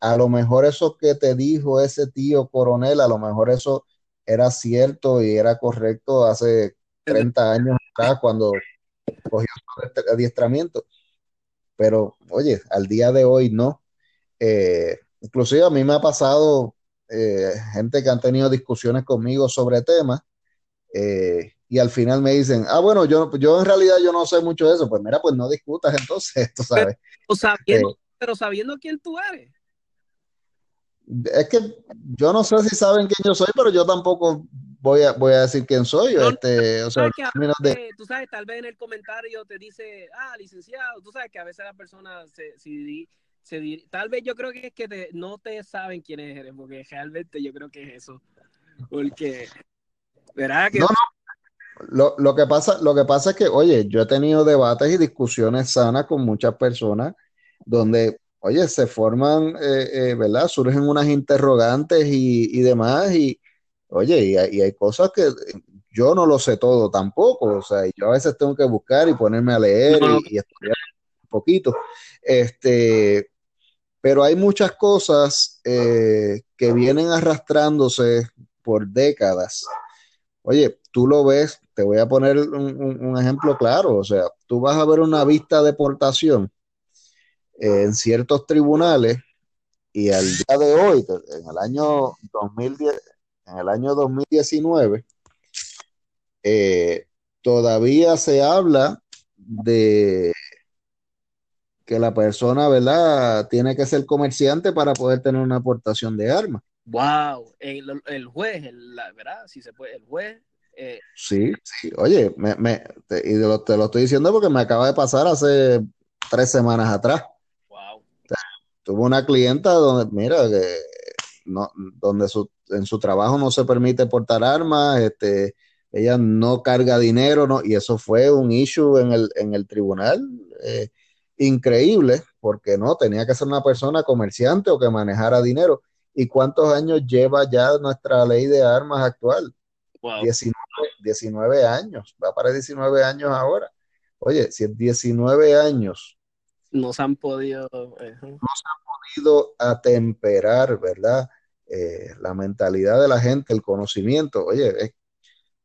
Speaker 3: a lo mejor eso que te dijo ese tío coronel, a lo mejor eso era cierto y era correcto hace 30 años atrás cuando cogió su adiestramiento pero oye, al día de hoy no. Eh, inclusive a mí me ha pasado eh, gente que han tenido discusiones conmigo sobre temas eh, y al final me dicen, ah, bueno, yo, yo en realidad yo no sé mucho de eso. Pues mira, pues no discutas entonces, tú sabes.
Speaker 4: Pero, sabiendo, quién tú eres.
Speaker 3: Es que yo no sé si saben quién yo soy, pero yo tampoco voy a, voy a decir quién soy. este, o sea,
Speaker 4: tú sabes, tal vez en el comentario te dice, ah, licenciado, tú sabes que a veces la persona se, se, tal vez yo creo que es que no te saben quién eres, porque realmente yo creo que es eso. Porque, ¿verdad? Que...
Speaker 3: No, no. Lo, lo, que pasa, lo que pasa es que, oye, yo he tenido debates y discusiones sanas con muchas personas donde oye, se forman, eh, eh, ¿verdad? Surgen unas interrogantes y, demás, y oye, y hay, cosas que yo no lo sé todo tampoco, o sea, yo a veces tengo que buscar y ponerme a leer y, estudiar un poquito. Este, pero hay muchas cosas eh, que vienen arrastrándose por décadas. Oye, tú lo ves, te voy a poner un, ejemplo claro, o sea, tú vas a ver una vista de deportación en ciertos tribunales y al día de hoy, en el año 2010, en el año 2019, eh, todavía se habla de que la persona, ¿verdad?, tiene que ser comerciante para poder tener una aportación de armas.
Speaker 4: Wow, el, juez, ¿verdad? Si se puede, el juez.
Speaker 3: Eh, sí, sí, oye, me, te, y te lo estoy diciendo porque me acaba de pasar hace tres semanas atrás. Wow. tuve una clienta donde, mira, que no, donde en su trabajo no se permite portar armas, este, ella no carga dinero, ¿no? y eso fue un issue en el, en el tribunal. Eh, increíble, porque no, tenía que ser una persona comerciante o que manejara dinero. ¿Y cuántos años lleva ya nuestra ley de armas actual? 19, años, va para 19 años ahora. Oye, si en 19 años
Speaker 4: no se han podido,
Speaker 3: no se han podido atemperar, ¿verdad? Eh, la mentalidad de la gente, el conocimiento. Oye,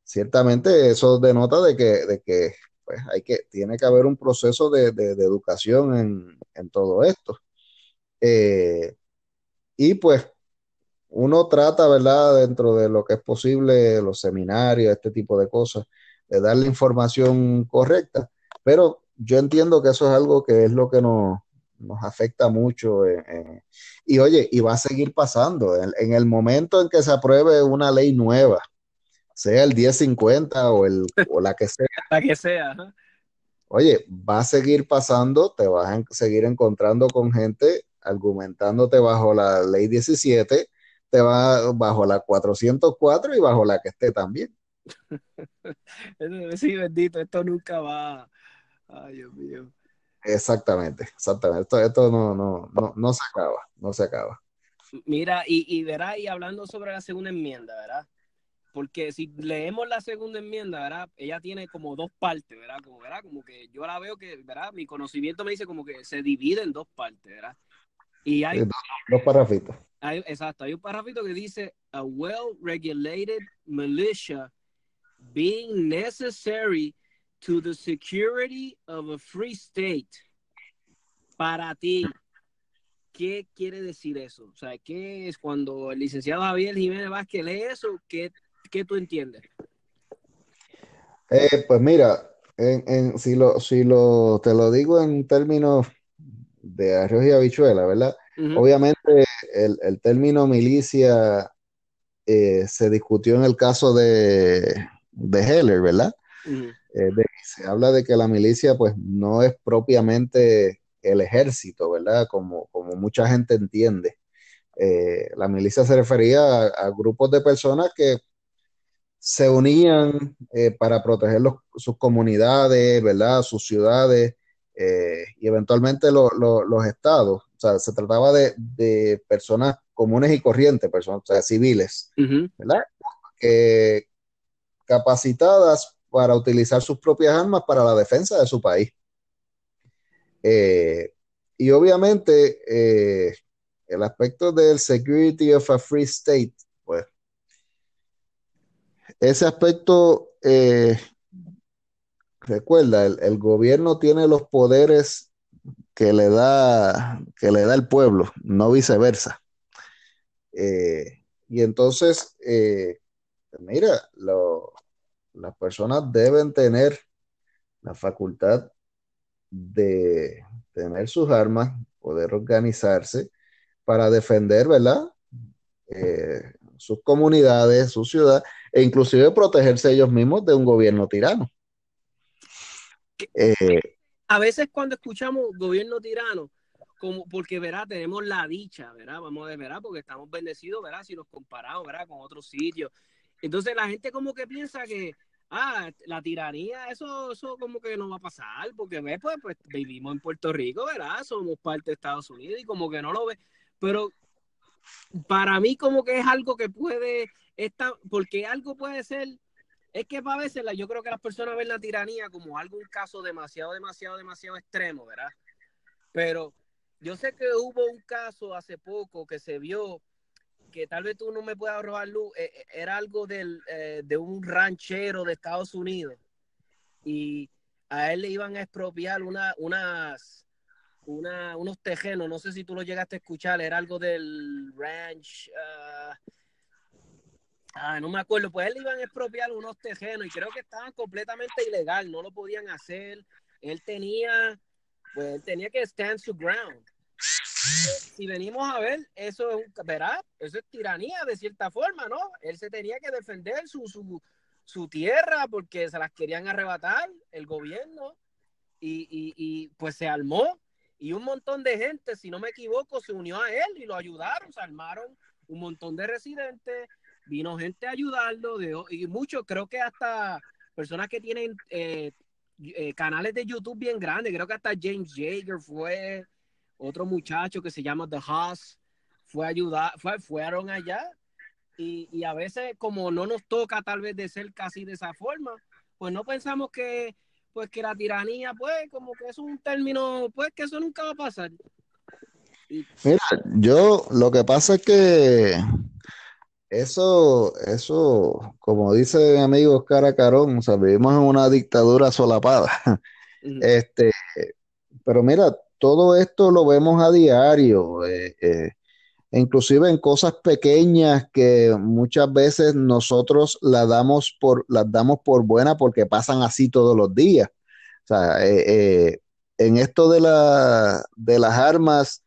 Speaker 3: ciertamente eso denota de que, de que pues hay que, tiene que haber un proceso de, educación en, en, todo esto. Eh, y pues uno trata, ¿verdad?, dentro de lo que es posible, los seminarios, este tipo de cosas, de darle información correcta, pero yo entiendo que eso es algo que es lo que nos, afecta mucho. y oye, y va a seguir pasando. En, el momento en que se apruebe una ley nueva, sea el 1050 o, el, o la que sea.
Speaker 4: la que sea.
Speaker 3: Oye, va a seguir pasando, te vas a seguir encontrando con gente argumentándote bajo la ley 17 te va bajo la 404 y bajo la que esté también.
Speaker 4: sí, bendito, esto nunca va. Ay, Dios mío.
Speaker 3: Exactamente, exactamente. Esto, esto no, no, no, no se acaba, no se acaba.
Speaker 4: Mira, y, y verá, y hablando sobre la segunda enmienda, ¿verdad? Porque si leemos la segunda enmienda, ¿verdad? Ella tiene como dos partes, ¿verdad? Como, ¿verdad? Como que yo la veo que, ¿verdad? Mi conocimiento me dice como que se divide en dos partes, ¿verdad? Y hay...
Speaker 3: Dos, dos parrafitos
Speaker 4: exacto, hay un párrafito que dice, a well-regulated militia being necessary to the security of a free state. Para ti, ¿qué quiere decir eso? O sea, ¿qué es cuando el licenciado Javier Jiménez Vázquez lee eso? ¿Qué, qué tú entiendes?
Speaker 3: Eh, pues mira, en, si, lo, si lo, te lo digo en términos de arroz y habichuela, ¿verdad? Obviamente el, término milicia eh, se discutió en el caso de, de Heller, ¿verdad? Eh, se habla de que la milicia pues no es propiamente el ejército, ¿verdad? Como, como mucha gente entiende. Eh, la milicia se refería a, grupos de personas que se unían para proteger sus comunidades, ¿verdad? Sus ciudades y eventualmente los estados sea, se trataba de, personas comunes y corrientes, personas civiles, ¿verdad? capacitadas para utilizar sus propias armas para la defensa de su país. Eh, y obviamente eh, el aspecto del security of a free state, pues ese aspecto, eh, recuerda, el, gobierno tiene los poderes que le da, que le da el pueblo, no viceversa. Y entonces, mira, las personas deben tener la facultad de tener sus armas, poder organizarse para defender, ¿verdad? Eh, sus comunidades, su ciudad, e inclusive protegerse ellos mismos de un gobierno tirano
Speaker 4: a veces cuando escuchamos gobierno tirano, como porque verá, tenemos la dicha, ¿verdad? Vamos a ver, ¿verdad? Porque estamos bendecidos, ¿verdad? Si nos comparamos, ¿verdad? Con otros sitios. Entonces la gente como que piensa que ah, la tiranía, eso, eso como que no va a pasar, porque ves, pues, pues vivimos en Puerto Rico, ¿verdad? Somos parte de Estados Unidos y como que no lo ve. Pero para mí como que es algo que puede estar, porque algo puede ser, es que a veces yo creo que las personas ven la tiranía como algún caso demasiado, demasiado, demasiado extremo, ¿verdad? Pero yo sé que hubo un caso hace poco que se vio que tal vez tú no me puedas robar luz, eh, eh, era algo del, eh, de un ranchero de Estados Unidos. Y a él le iban a expropiar una, unas, una, unos tejenos, no sé si tú lo llegaste a escuchar, era algo del ranch, ah, ah, no me acuerdo, pues él le iban a expropiar unos tejenos y creo que estaban completamente ilegal, no lo podían hacer, él tenía, pues él tenía que stand su ground si venimos a ver, eso es un, eso es tiranía de cierta forma, ¿no? Él se tenía que defender su, su, su tierra porque se las querían arrebatar el gobierno y, y, pues se armó y un montón de gente, si no me equivoco, se unió a él y lo ayudaron, se armaron un montón de residentes, vino gente a ayudarlo de, y muchos, creo que hasta personas que tienen eh, eh, canales de YouTube bien grandes, creo que hasta James Jaeger fue, otro muchacho que se llama The Haas fue ayudar, fue, fueron allá y, y, a veces como no nos toca tal vez de ser casi de esa forma, pues no pensamos que pues que la tiranía pues como que es un término pues que eso nunca va a pasar.
Speaker 3: Mira, yo lo que pasa es que eso, eso, como dice mi amigo Oscar Acarón, o sea, vivimos en una dictadura solapada. Este, pero mira, todo esto lo vemos a diario, eh, eh, inclusive en cosas pequeñas que muchas veces nosotros las damos por, las damos por buena porque pasan así todos los días. O sea, eh, en esto de, la, de las armas,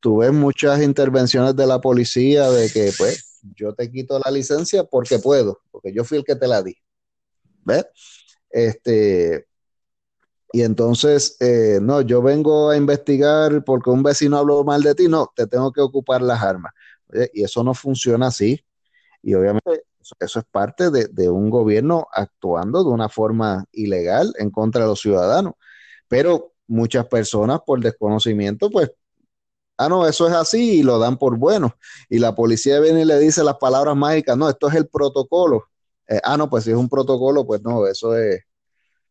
Speaker 3: tú ves muchas intervenciones de la policía de que, pues, yo te quito la licencia porque puedo, porque yo fui el que te la di. ¿Ves? Este, y entonces, eh, no, yo vengo a investigar porque un vecino habló mal de ti, no, te tengo que ocupar las armas. y eso no funciona así. Y obviamente eso, es parte de, un gobierno actuando de una forma ilegal en contra de los ciudadanos. Pero muchas personas por desconocimiento, pues, ah, no, eso es así y lo dan por bueno. Y la policía viene y le dice las palabras mágicas, no, esto es el protocolo. Eh, ah, no, pues si es un protocolo, pues no, eso es...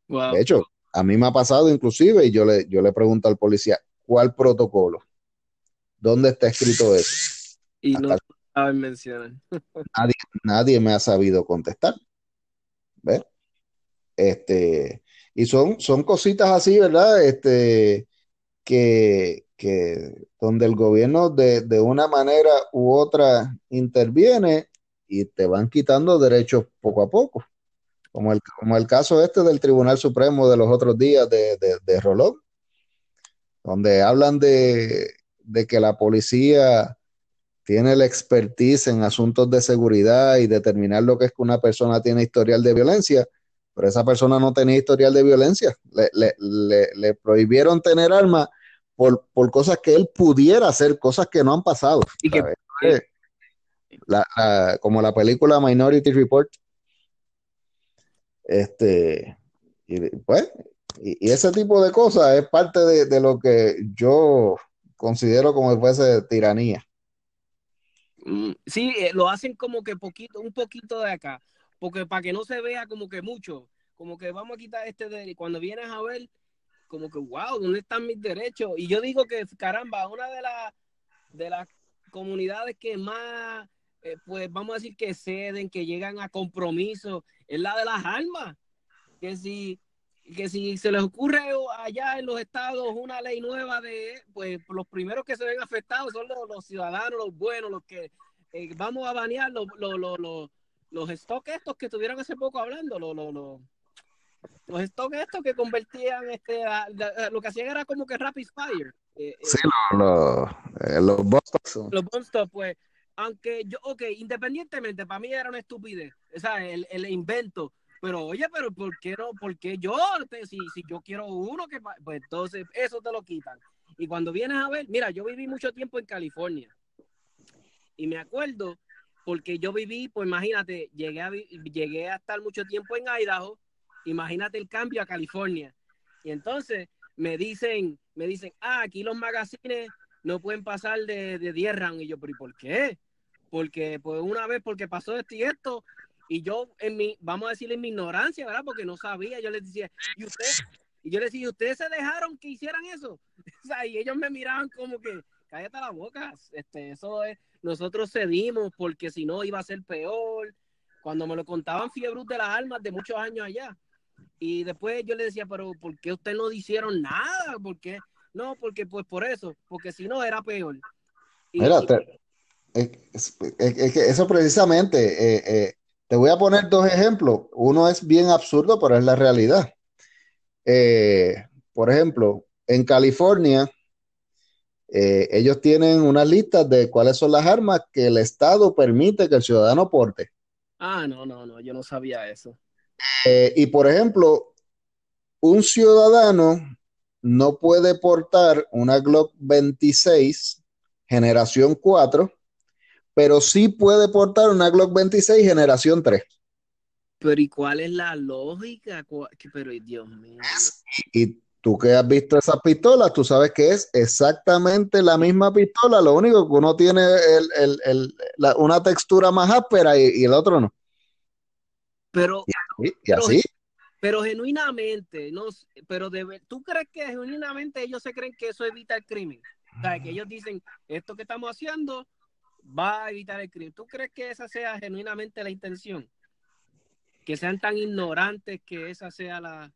Speaker 3: De hecho, a mí me ha pasado inclusive y yo le, yo le pregunto al policía, ¿cuál protocolo? ¿Dónde está escrito eso?
Speaker 4: Y no saben mencionar.
Speaker 3: Nadie, nadie me ha sabido contestar. ¿Ves? Este, y son, son cositas así, ¿verdad? Este, que, que donde el gobierno de, de una manera u otra interviene y te van quitando derechos poco a poco como el, como el caso este del Tribunal Supremo de los otros días de, de, Rolón, donde hablan de, que la policía tiene la expertise en asuntos de seguridad y determinar lo que es que una persona tiene historial de violencia, pero esa persona no tenía historial de violencia. Le, prohibieron tener armas por, cosas que él pudiera hacer, cosas que no han pasado. Y que, como la película Minority Report, este, y pues, y, ese tipo de cosas es parte de, lo que yo considero como si fuese tiranía.
Speaker 4: Mm, sí, eh, lo hacen como que poquito, un poquito de acá, porque para que no se vea como que mucho, como que vamos a quitar este de, y cuando vienes a ver, como que, wow, ¿dónde están mis derechos? Y yo digo que, caramba, una de las de las comunidades que más eh, pues vamos a decir que ceden, que llegan a compromiso, es la de las armas. Que si, que si se les ocurre allá en los estados una ley nueva de, pues los primeros que se ven afectados son los, ciudadanos, los buenos, los que eh, vamos a banear los, los, los, stocks estos que estuvieron hace poco hablando, los, los, los stocks estos que convertían, este, lo que hacían era como que rapid fire.
Speaker 3: Eh, sí, los, los,
Speaker 4: los pues aunque yo, ok, independientemente, para mí era una estupidez, o sea, el, el invento, pero oye, pero ¿por qué no? ¿Por qué yo? Si, si yo quiero uno, que pues entonces eso te lo quitan. Y cuando vienes a ver, mira, yo viví mucho tiempo en California y me acuerdo porque yo viví, pues imagínate, llegué a, llegué a estar mucho tiempo en Idaho, imagínate el cambio a California. Y entonces me dicen, me dicen, ah, aquí los magazines no pueden pasar de, de 10 rounds. Y yo, pero ¿y por qué? Porque, pues una vez, porque pasó esto y esto, y yo, en mi, vamos a decir en mi ignorancia, ¿verdad? Porque no sabía, yo les decía, ¿y usted? Y yo les decía, ¿ustedes se dejaron que hicieran eso? o sea, y ellos me miraban como que, cállate la boca, este, eso es, nosotros cedimos porque si no iba a ser peor. Cuando me lo contaban Fiebrus de las Almas de muchos años allá. Y después yo le decía, pero ¿por qué ustedes no hicieron nada? ¿Por qué? No, porque pues por eso, porque si no era peor.
Speaker 3: Y, Mira, es, que eso precisamente, eh, eh, te voy a poner dos ejemplos. Uno es bien absurdo, pero es la realidad. Eh, por ejemplo, en California, ellos tienen una lista de cuáles son las armas que el Estado permite que el ciudadano porte.
Speaker 4: Ah, no, no, no, yo no sabía eso.
Speaker 3: Y por ejemplo, un ciudadano no puede portar una Glock 26 generación 4, pero sí puede portar una Glock 26 generación 3.
Speaker 4: Pero ¿y cuál es la lógica? Pero Dios mío.
Speaker 3: Y tú que has visto esas pistolas, tú sabes que es exactamente la misma pistola, lo único que uno tiene una textura más áspera y el otro no.
Speaker 4: Pero,
Speaker 3: y, así.
Speaker 4: Pero, genuinamente, no, pero ¿tú crees que genuinamente ellos se creen que eso evita el crimen? O sea, que ellos dicen, esto que estamos haciendo va a evitar el crimen. ¿Tú crees que esa sea genuinamente la intención? Que sean tan ignorantes que esa sea la...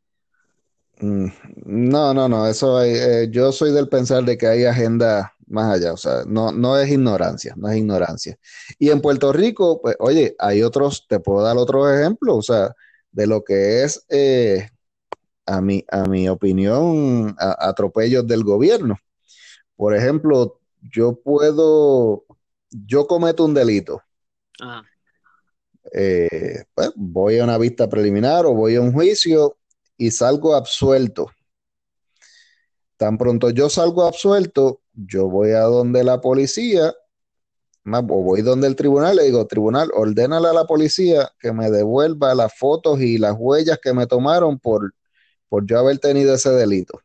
Speaker 3: Mm, no, no, no, eso eh, yo soy del pensar de que hay agenda más allá, o sea, no, no es ignorancia, no es ignorancia. Y en Puerto Rico, pues, oye, hay otros, te puedo dar otros ejemplos, o sea, de lo que es, eh, a, mi, a mi opinión, atropellos del gobierno. Por ejemplo, yo puedo, yo cometo un delito. Eh, pues, voy a una vista preliminar o voy a un juicio y salgo absuelto. Tan pronto yo salgo absuelto, yo voy a donde la policía, o voy donde el tribunal, le digo, tribunal, ordénale a la policía que me devuelva las fotos y las huellas que me tomaron por, por yo haber tenido ese delito.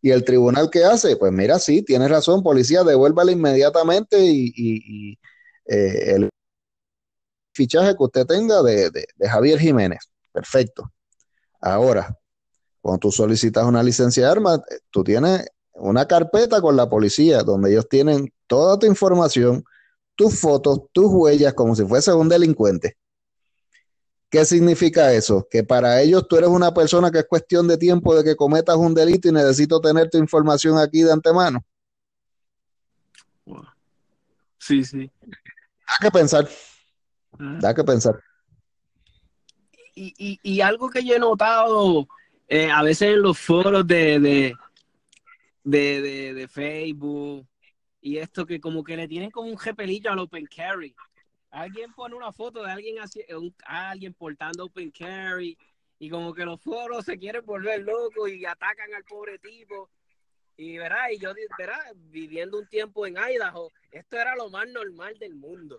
Speaker 3: ¿Y el tribunal qué hace? Pues mira, sí, tienes razón, policía, devuélvale inmediatamente y, eh, el fichaje que usted tenga de, de Javier Jiménez. Perfecto. Ahora, cuando tú solicitas una licencia de armas, tú tienes una carpeta con la policía donde ellos tienen toda tu información, tus fotos, tus huellas, como si fueses un delincuente. ¿Qué significa eso? Que para ellos tú eres una persona que es cuestión de tiempo de que cometas un delito y necesito tener tu información aquí de antemano.
Speaker 4: Sí, sí.
Speaker 3: Da que pensar. Da que pensar.
Speaker 4: Y, algo que yo he notado eh, a veces en los foros de, de, de, Facebook y esto que como que le tienen como un jepelillo al Open Carry. Alguien pone una foto de alguien así, alguien portando Open Carry y como que los foros se quieren volver locos y atacan al pobre tipo. Y verá, y yo verá, viviendo un tiempo en Idaho, esto era lo más normal del mundo.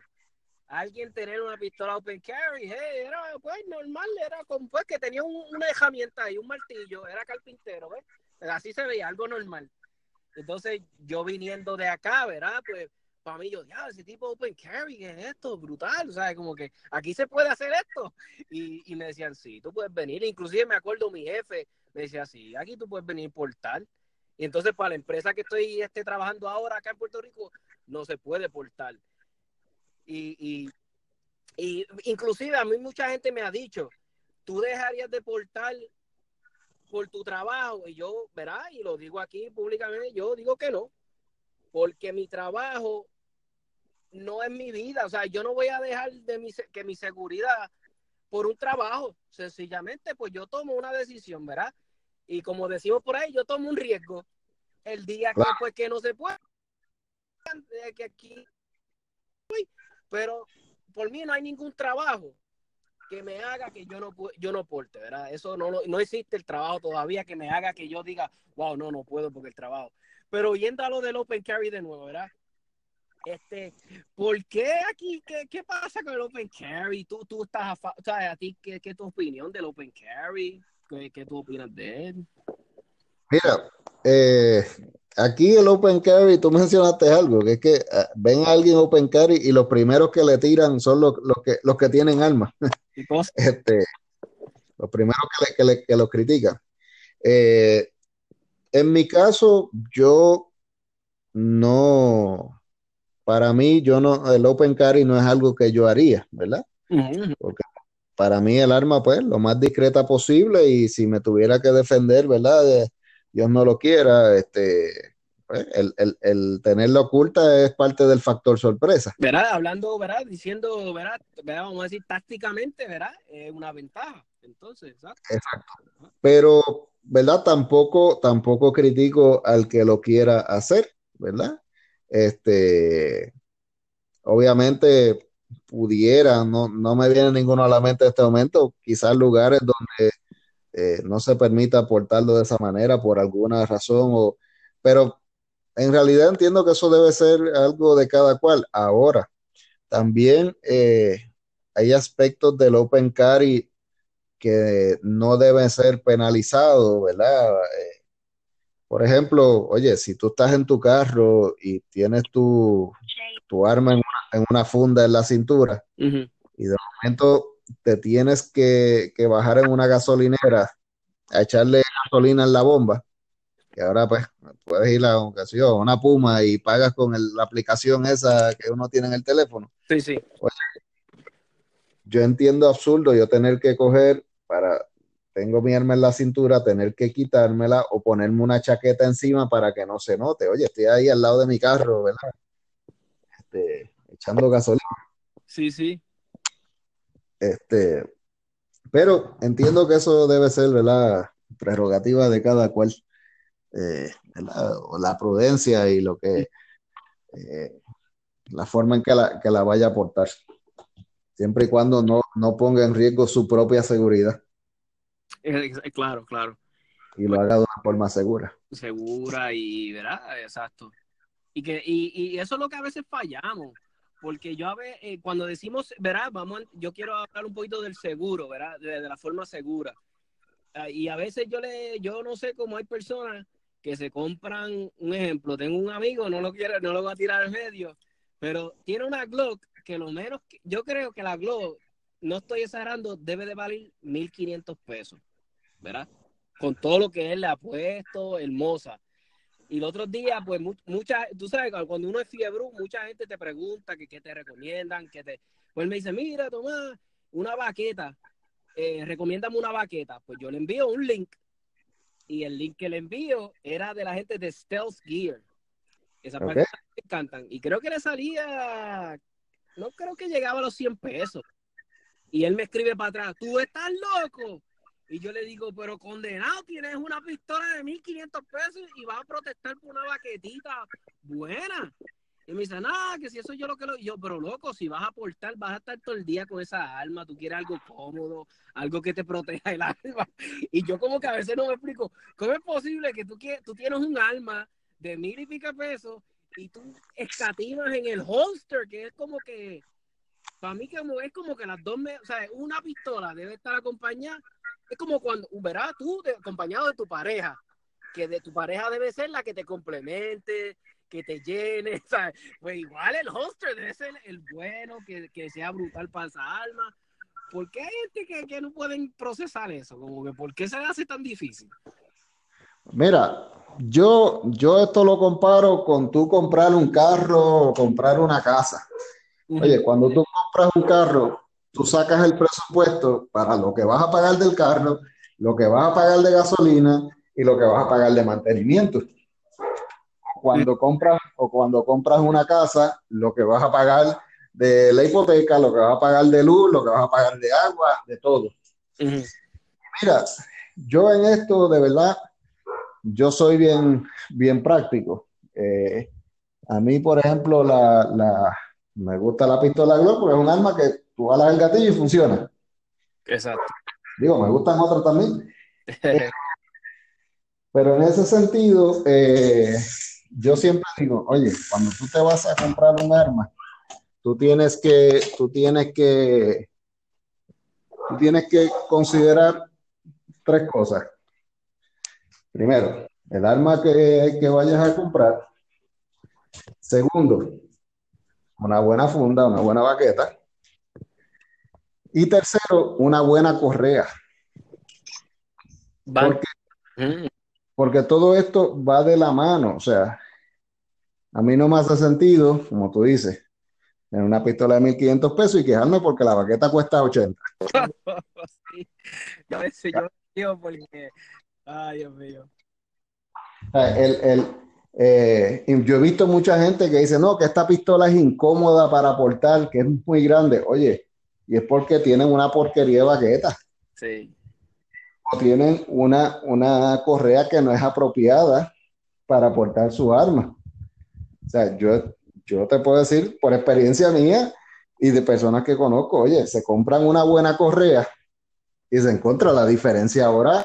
Speaker 4: Alguien tener una pistola open carry, hey, era pues normal, era como pues que tenía una herramienta y un martillo, era carpintero, ¿ves? Así se veía, algo normal. Entonces, yo viniendo de acá, ¿verdad? Pues para mí yo, ya, ese tipo open carry, es esto? Brutal, o sea, como que aquí se puede hacer esto. Y, me decían, sí, tú puedes venir. Inclusive me acuerdo mi jefe, me decía, sí, aquí tú puedes venir por tal. Y entonces para la empresa que estoy este, trabajando ahora acá en Puerto Rico, no se puede portar. Y, y, y inclusive a mí mucha gente me ha dicho, tú dejarías de portar por tu trabajo. Y yo, verá, y lo digo aquí públicamente, yo digo que no, porque mi trabajo no es mi vida. O sea, yo no voy a dejar de mi, que mi seguridad por un trabajo. Sencillamente, pues yo tomo una decisión, ¿verdad? Y como decimos por ahí, yo tomo un riesgo. El día que, pues, que no se puede, que aquí, pero por mí no hay ningún trabajo que me haga que yo no yo no porte, ¿verdad? Eso no, no, existe el trabajo todavía que me haga que yo diga, wow, no, no puedo porque el trabajo. Pero yendo a lo del Open Carry de nuevo, ¿verdad? Este, ¿por qué aquí? ¿Qué, qué pasa con el open carry? ¿Tú, tú estás a, o sea, a ti, ¿qué, ¿qué, es tu opinión del open carry? ¿Qué, qué tú opinas de él?
Speaker 3: Mira, eh, aquí el open carry, tú mencionaste algo, que es que uh, ven a alguien open carry y los primeros que le tiran son los, los que, los que tienen armas. este, los primeros que, le, que, le, que los critican. Eh, en mi caso, yo no, para mí, yo no, el open carry no es algo que yo haría, ¿verdad? Porque para mí el arma, pues, lo más discreta posible y si me tuviera que defender, ¿verdad? Dios no lo quiera, este, pues, el, el, el, tenerla oculta es parte del factor sorpresa.
Speaker 4: ¿Verdad? Hablando, ¿verdad? Diciendo, ¿verdad? Vamos a decir tácticamente, ¿verdad? Es una ventaja. Entonces, exacto.
Speaker 3: Exacto. Pero, ¿verdad? Tampoco, tampoco critico al que lo quiera hacer, ¿verdad? Este, obviamente pudiera, no, no me viene ninguno a la mente en este momento, quizás lugares donde eh, no se permita portarlo de esa manera por alguna razón, o, pero en realidad entiendo que eso debe ser algo de cada cual. Ahora, también eh, hay aspectos del open carry que no deben ser penalizados, ¿verdad? Eh, por ejemplo, oye, si tú estás en tu carro y tienes tu, tu arma en una, en una, funda en la cintura uh -huh. y de momento te tienes que, que, bajar en una gasolinera a echarle gasolina en la bomba, que ahora pues puedes ir a una Puma y pagas con el, la aplicación esa que uno tiene en el teléfono.
Speaker 4: Sí, sí.
Speaker 3: Oye, yo entiendo absurdo yo tener que coger para, tengo mi arma en la cintura, tener que quitármela o ponerme una chaqueta encima para que no se note. Oye, estoy ahí al lado de mi carro, ¿verdad? Este, echando gasolina.
Speaker 4: Sí, sí.
Speaker 3: Este, pero entiendo que eso debe ser, ¿verdad? Prerrogativa de cada cual. Eh, ¿verdad? La prudencia y lo que eh, la forma en que la, que la vaya a aportar siempre y cuando no, no ponga en riesgo su propia seguridad.
Speaker 4: Claro, claro.
Speaker 3: Y lo haga de una forma segura.
Speaker 4: Segura y, ¿verdad? Exacto. Y, que, y, y eso es lo que a veces fallamos, porque yo a veces, eh, cuando decimos, ¿verdad? Vamos, yo quiero hablar un poquito del seguro, ¿verdad? De, de la forma segura. Uh, y a veces yo le, yo no sé cómo hay personas que se compran, un ejemplo, tengo un amigo, no lo quiero, no lo voy a tirar al medio, pero tiene una Glock que lo menos, yo creo que la Glock, no estoy exagerando, debe de valer 1.500 pesos, ¿verdad? Con todo lo que él le ha puesto, hermosa. Y el otro día, pues, mucha, tú sabes, cuando uno es fiebre, mucha gente te pregunta que qué te recomiendan, que te, pues él me dice, mira, toma una baqueta, eh, recomiéndame una baqueta. Pues yo le envío un link y el link que le envío era de la gente de Stealth Gear. Esas okay. me encantan. Y creo que le salía, no creo que llegaba a los 100 pesos. Y él me escribe para atrás, tú estás loco. Y yo le digo, pero condenado, tienes una pistola de 1500 pesos y vas a protestar por una baquetita buena. Y me dice, nada, que si eso yo lo que lo. Y yo, pero loco, si vas a aportar, vas a estar todo el día con esa arma, tú quieres algo cómodo, algo que te proteja el alma. Y yo, como que a veces no me explico, ¿cómo es posible que tú, tú tienes un arma de mil y pica pesos y tú escatimas en el holster, que es como que. Para mí, como es como que las dos, me, o sea, una pistola debe estar acompañada es como cuando, verás, tú de, acompañado de tu pareja, que de tu pareja debe ser la que te complemente, que te llene, ¿sabes? Pues igual el holster debe ser el bueno, que, que sea brutal para esa alma. ¿Por qué hay gente que, que, no pueden procesar eso? Como que, ¿por qué se hace tan difícil?
Speaker 3: Mira, yo, yo esto lo comparo con tú comprar un carro o comprar una casa. Oye, cuando tú compras un carro, tú sacas el presupuesto para lo que vas a pagar del carro, lo que vas a pagar de gasolina y lo que vas a pagar de mantenimiento. Cuando compras o cuando compras una casa, lo que vas a pagar de la hipoteca, lo que vas a pagar de luz, lo que vas a pagar de agua, de todo. Uh -huh. Mira, yo en esto de verdad, yo soy bien, bien práctico. Eh, a mí, por ejemplo, la, la, me gusta la pistola Glock porque es un arma que tú balas el gatillo y funciona.
Speaker 4: Exacto.
Speaker 3: Digo, me gustan otras también. pero, pero en ese sentido, eh, yo siempre digo, oye, cuando tú te vas a comprar un arma, tú tienes que, tú tienes que, tú tienes que considerar tres cosas. Primero, el arma que, que vayas a comprar. Segundo, una buena funda, una buena baqueta. Y tercero, una buena correa. Porque, mm. porque todo esto va de la mano. O sea, a mí no me hace sentido, como tú dices, en una pistola de 1500 pesos y quejarme porque la baqueta cuesta 80.
Speaker 4: sí. yo, yo porque, ay Dios mío.
Speaker 3: El, el, eh, yo he visto mucha gente que dice, no, que esta pistola es incómoda para portar, que es muy grande. Oye, y es porque tienen una porquería de baqueta.
Speaker 4: Sí.
Speaker 3: O tienen una, una correa que no es apropiada para portar su arma. O sea, yo, yo te puedo decir por experiencia mía y de personas que conozco, oye, se compran una buena correa y se encuentra la diferencia ahora,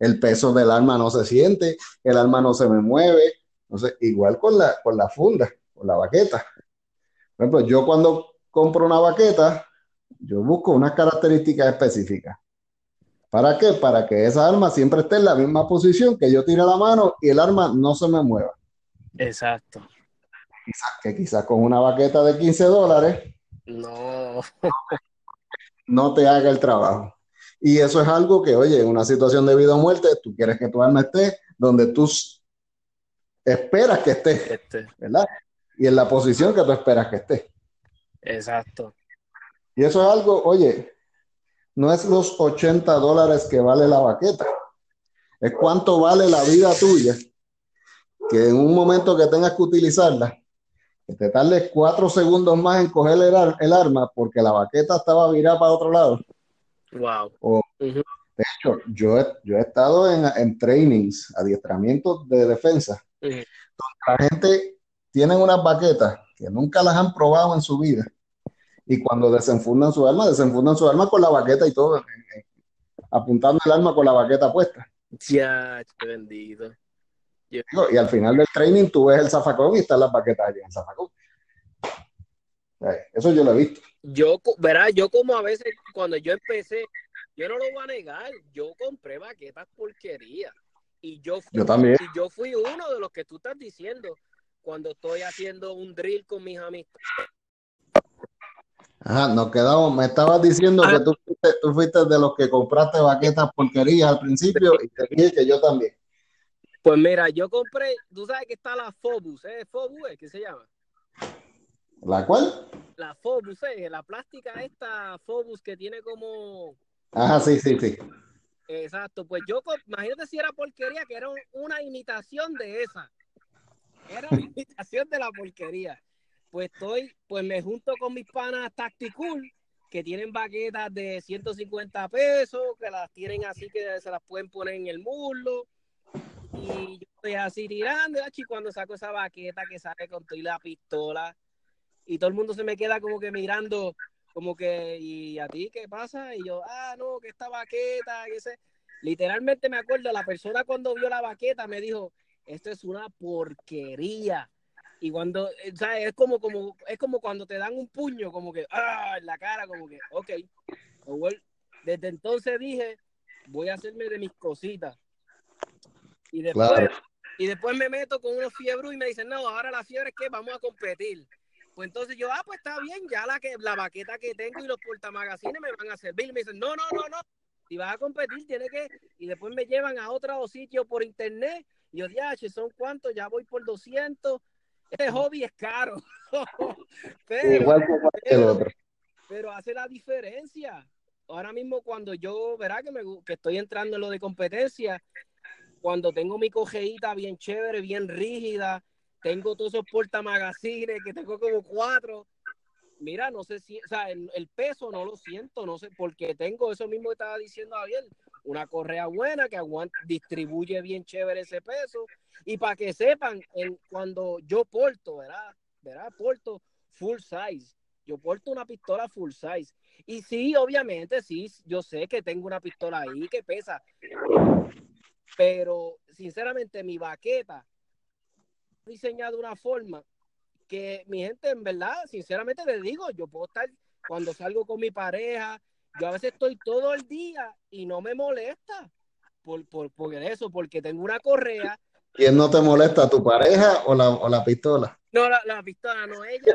Speaker 3: el peso del arma no se siente, el arma no se me mueve, entonces, igual con la, con la funda, con la baqueta. Por ejemplo, yo cuando compro una baqueta, yo busco unas características específicas. ¿Para qué? Para que esa arma siempre esté en la misma posición, que yo tire la mano y el arma no se me mueva.
Speaker 4: Exacto.
Speaker 3: que quizás con una baqueta de 15 dólares
Speaker 4: no.
Speaker 3: no te haga el trabajo. Y eso es algo que, oye, en una situación de vida o muerte, tú quieres que tu arma esté donde tú esperas que esté, este. ¿verdad? Y en la posición que tú esperas que esté.
Speaker 4: Exacto.
Speaker 3: Y eso es algo, oye, no es los 80 dólares que vale la baqueta, es cuánto vale la vida tuya, que en un momento que tengas que utilizarla, que te tardes cuatro segundos más en coger el, arma porque la baqueta estaba virada para otro lado.
Speaker 4: Wow.
Speaker 3: De hecho, yo he, yo he estado en, en trainings, adiestramientos de defensa, la gente tiene unas baquetas que nunca las han probado en su vida. Y cuando desenfundan su arma, desenfundan su arma con la baqueta y todo, eh, eh, apuntando el arma con la baqueta puesta.
Speaker 4: Ya, qué bendito.
Speaker 3: Y al final del training tú ves el zafacón y están las baquetas allí en el zafacón. Eh, eso yo lo he visto.
Speaker 4: Yo, verá, yo como a veces cuando yo empecé, yo no lo voy a negar, yo compré baquetas porquerías. Y yo fui,
Speaker 3: yo también.
Speaker 4: Y yo fui uno de los que tú estás diciendo cuando estoy haciendo un drill con mis amigos.
Speaker 3: Ajá, nos quedamos, me estabas diciendo que tú fuiste, tú fuiste, de los que compraste baquetas porquerías al principio y te dije que yo también.
Speaker 4: Pues mira, yo compré, tú sabes que está la Phobus, ¿eh? Phobus, ¿qué se llama?
Speaker 3: ¿La cuál?
Speaker 4: La Phobus, ¿eh? La plástica esta Phobus que tiene como...
Speaker 3: Ajá, sí, sí, sí.
Speaker 4: Exacto, pues yo, imagínate si era porquería, que era una imitación de esa. Era una imitación de la porquería. Pues estoy, pues me junto con mis panas Tacticool, que tienen baquetas de 150 pesos, que las tienen así que se las pueden poner en el muslo. Y yo estoy así tirando, y cuando saco esa baqueta que sale con toda la pistola, y todo el mundo se me queda como que mirando, como que, ¿y a ti qué pasa? Y yo, ah, no, que esta baqueta, que. Literalmente me acuerdo, la persona cuando vio la baqueta me dijo, esto es una porquería. Y cuando, eh, ¿sabes? Es como, como, es como cuando te dan un puño, como que, ah, en la cara, como que, ok. Desde entonces dije, voy a hacerme de mis cositas. Y después, y después me meto con unos fiebros y me dicen, no, ahora la fiebre es que vamos a competir. Pues entonces yo, ah, pues está bien, ya la que la baqueta que tengo y los portamagazines me van a servir. Me dicen, no, no, no, no. Si vas a competir, tiene que. Y después me llevan a otro sitio por internet. Y yo, ya, son cuántos, ya voy por 200. Este hobby es caro. pero,
Speaker 3: Igual que el otro.
Speaker 4: pero hace la diferencia. Ahora mismo, cuando yo, verá que, me, que estoy entrando en lo de competencia, cuando tengo mi cojeíta bien chévere, bien rígida, tengo todos esos portamagazines que tengo como cuatro. Mira, no sé si, o sea, el, peso no lo siento, no sé, porque tengo eso mismo que estaba diciendo Javier, una correa buena que aguanta, distribuye bien chévere ese peso. Y para que sepan, cuando yo porto, ¿verdad? ¿verdad? Porto full size. Yo porto una pistola full size. Y sí, obviamente, sí, yo sé que tengo una pistola ahí que pesa. Pero, sinceramente, mi baqueta diseñado de una forma que mi gente, en verdad, sinceramente les digo, yo puedo estar cuando salgo con mi pareja, yo a veces estoy todo el día y no me molesta por, por, por eso, porque tengo una correa.
Speaker 3: ¿Quién no te molesta, tu pareja o la, o la pistola?
Speaker 4: No, la, la pistola, no, ella.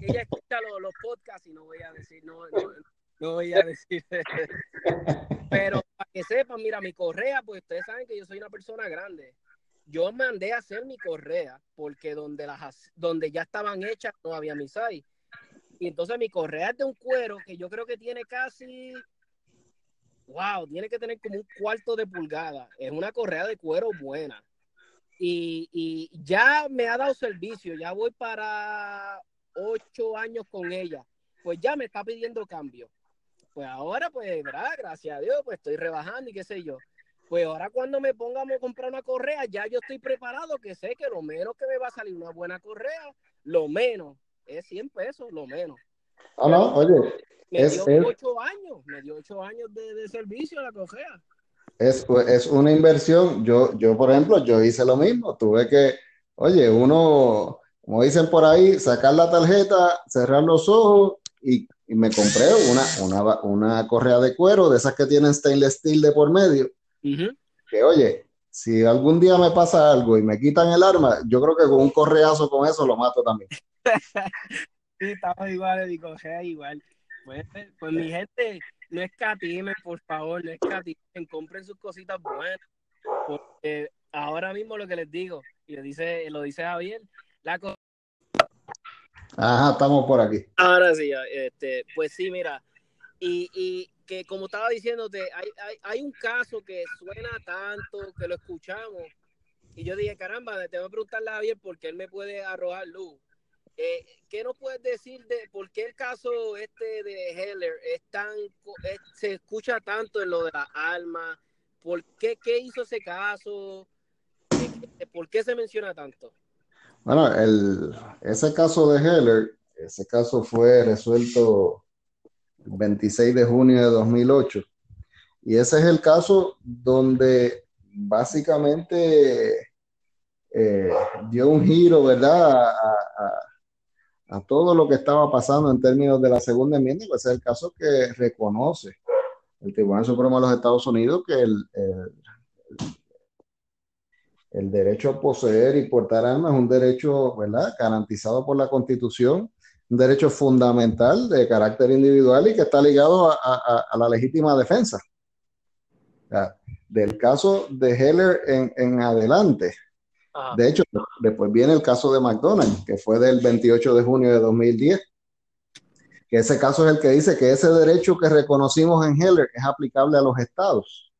Speaker 4: ella escucha los, los, podcasts y no voy a decir, no, no, no voy a decir. Pero para que sepan, mira, mi correa, pues ustedes saben que yo soy una persona grande yo mandé a hacer mi correa porque donde las donde ya estaban hechas no había misai. Y entonces mi correa es de un cuero que yo creo que tiene casi wow, tiene que tener como un cuarto de pulgada. Es una correa de cuero buena. Y, y ya me ha dado servicio, ya voy para ocho años con ella. Pues ya me está pidiendo cambio. Pues ahora, pues, ¿verdad? Gracias a Dios, pues estoy rebajando y qué sé yo. Pues ahora cuando me pongamos a comprar una correa, ya yo estoy preparado que sé que lo menos que me va a salir una buena correa, lo menos, es 100 pesos, lo menos.
Speaker 3: Ah, no, oye.
Speaker 4: Me dio ocho años, me dio ocho años de, de servicio la correa.
Speaker 3: Es, es una inversión. Yo, yo, por ejemplo, yo hice lo mismo. Tuve que, oye, uno, como dicen por ahí, sacar la tarjeta, cerrar los ojos y, y me compré una, una, una correa de cuero de esas que tienen stainless steel de por medio que oye, si algún día me pasa algo y me quitan el arma, yo creo que con un correazo con eso lo mato también.
Speaker 4: sí, estamos igual, mi correa igual. Pues, pues, mi gente, no escatimen, por favor, no escatimen, compren sus cositas buenas. Porque ahora mismo lo que les digo, y lo dice, lo dice Javier, la
Speaker 3: Ajá, estamos por aquí.
Speaker 4: Ahora sí, este, pues sí, mira, y, y que como estaba diciéndote, hay, hay, hay, un caso que suena tanto, que lo escuchamos, y yo dije, caramba, te voy a preguntarle a Javier porque él me puede arrojar luz. Eh, ¿Qué nos puedes decir de por qué el caso este de Heller es tan, se escucha tanto en lo de las armas? ¿Por qué, qué hizo ese caso? ¿Por qué se menciona tanto?
Speaker 3: Bueno, el, ese caso de Heller, ese caso fue resuelto 26 de junio de 2008. Y ese es el caso donde básicamente eh, dio un giro, ¿verdad? Todo lo que estaba pasando en términos de la segunda enmienda, pues es el caso que reconoce el Tribunal Supremo de los Estados Unidos que el, el, el derecho a poseer y portar armas es un derecho, ¿verdad? Garantizado por la Constitución un derecho fundamental de carácter individual y que está ligado a, la legítima defensa. del caso de Heller en, adelante. De hecho, después viene el caso de McDonald's, que fue del 28 de junio de 2010, que ese caso es el que dice que ese derecho que reconocimos en Heller es aplicable a los estados.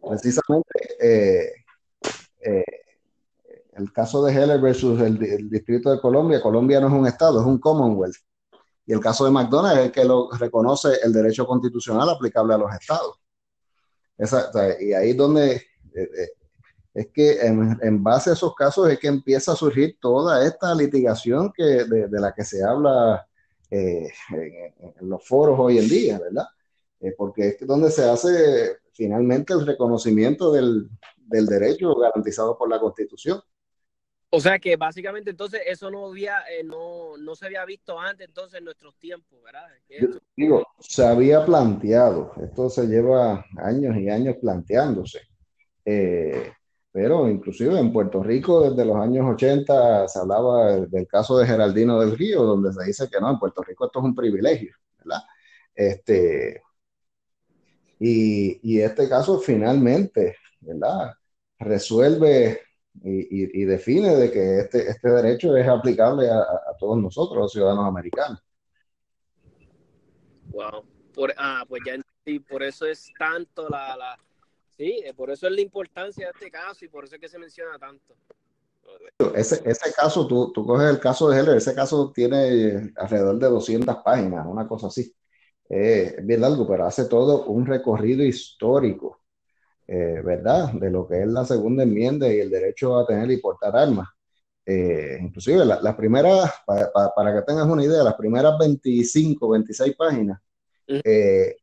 Speaker 3: Precisamente, eh, eh, el caso de Heller versus el, Distrito de Colombia, Colombia no es un estado, es un Commonwealth. Y el caso de McDonald's es el que lo reconoce el derecho constitucional aplicable a los estados. y ahí es donde eh, es que en, base a esos casos es que empieza a surgir toda esta litigación que, de, la que se habla eh, en, los foros hoy en día, ¿verdad? porque es donde se hace finalmente el reconocimiento del, del derecho garantizado por la Constitución.
Speaker 4: O sea que básicamente entonces eso no había, eh, no, no, se había visto antes entonces en nuestros tiempos, ¿verdad?
Speaker 3: digo, se había planteado, esto se lleva años y años planteándose, eh, pero inclusive en Puerto Rico desde los años 80 se hablaba del caso de Geraldino del Río, donde se dice que no, en Puerto Rico esto es un privilegio, ¿verdad? Este, y, y este caso finalmente, ¿verdad? Resuelve y, define de que este, este derecho es aplicable a, todos nosotros, los ciudadanos americanos.
Speaker 4: Wow, por, ah, pues ya y por eso es tanto la, la, sí, eh, por eso es la importancia de este caso y por eso es que se menciona tanto.
Speaker 3: Ese, ese caso, tú, tú coges el caso de Heller, ese caso tiene alrededor de 200 páginas, una cosa así. Eh, es bien largo, pero hace todo un recorrido histórico eh, ¿verdad? De lo que es la segunda enmienda y el derecho a tener y portar armas. Eh, inclusive las la primeras, para, que tengas una idea, las primeras 25, 26 páginas eh,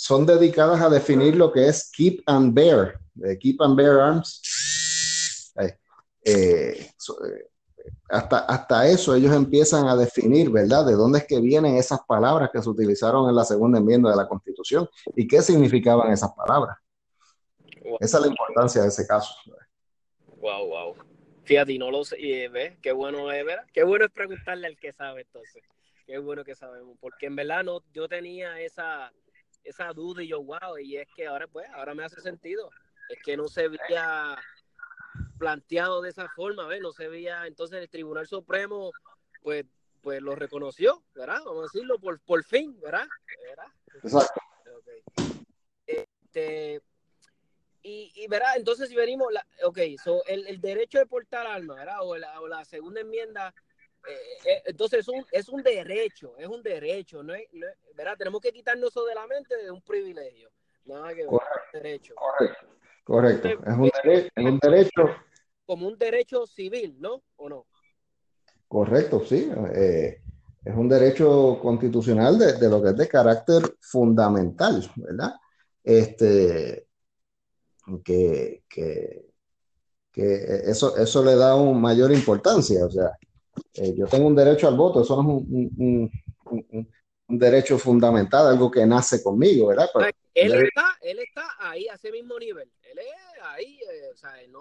Speaker 3: son dedicadas a definir lo que es keep and bear, keep and bear arms. eh, hasta, hasta eso ellos empiezan a definir, ¿verdad? De dónde es que vienen esas palabras que se utilizaron en la segunda enmienda de la Constitución y qué significaban esas palabras. Esa es la importancia de ese caso.
Speaker 4: Wow, wow. Fíjate, no lo sé, ¿ves? Qué bueno es, ¿verdad? Qué bueno es preguntarle al que sabe entonces. Qué bueno que sabemos, porque en verdad no, yo tenía esa, esa duda y yo, wow, y es que ahora pues, ahora me hace sentido. Es que no se veía planteado de esa forma, ¿ves? No se veía, entonces el Tribunal Supremo, pues, pues lo reconoció, ¿verdad? Vamos a decirlo, por, por fin, ¿verdad?
Speaker 3: Exacto.
Speaker 4: Este, y, y, ¿verdad? Entonces, si venimos, la, ok, so, el, el, derecho de portar armas, ¿verdad? O la, o la segunda enmienda, entonces es un, es un derecho, es un derecho, ¿no es, ¿verdad? Tenemos que quitarnos eso de la mente de un privilegio. Nada que ver,
Speaker 3: correcto, derecho. Correcto, correcto. Es un, derecho, es un derecho.
Speaker 4: Como un derecho civil, ¿no? ¿O no?
Speaker 3: Correcto, sí. Eh, es un derecho constitucional de, de, lo que es de carácter fundamental, ¿verdad? Este, que, que, que eso, eso le da una mayor importancia. O sea, eh, yo tengo un derecho al voto, eso no es un, un, un, un derecho fundamental, algo que nace conmigo, ¿verdad?
Speaker 4: Pero, él, está, él está ahí a ese mismo nivel, él es ahí, eh, o sea, no...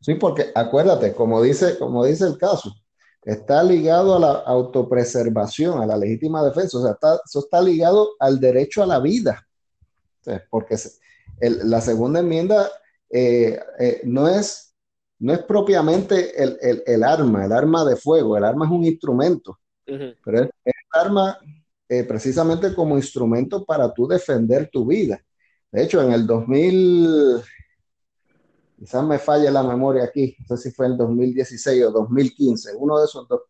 Speaker 3: Sí, porque acuérdate, como dice, como dice el caso, está ligado a la autopreservación, a la legítima defensa, o sea, está, eso está ligado al derecho a la vida, sea, porque el, la segunda enmienda eh, eh, no, es, no es propiamente el, el, el, arma, el arma de fuego, el arma es un instrumento, uh -huh. pero es el arma eh, precisamente como instrumento para tú defender tu vida. De hecho, en el 2000, quizás me falle la memoria aquí, no sé si fue en el 2016 o 2015, uno de esos dos.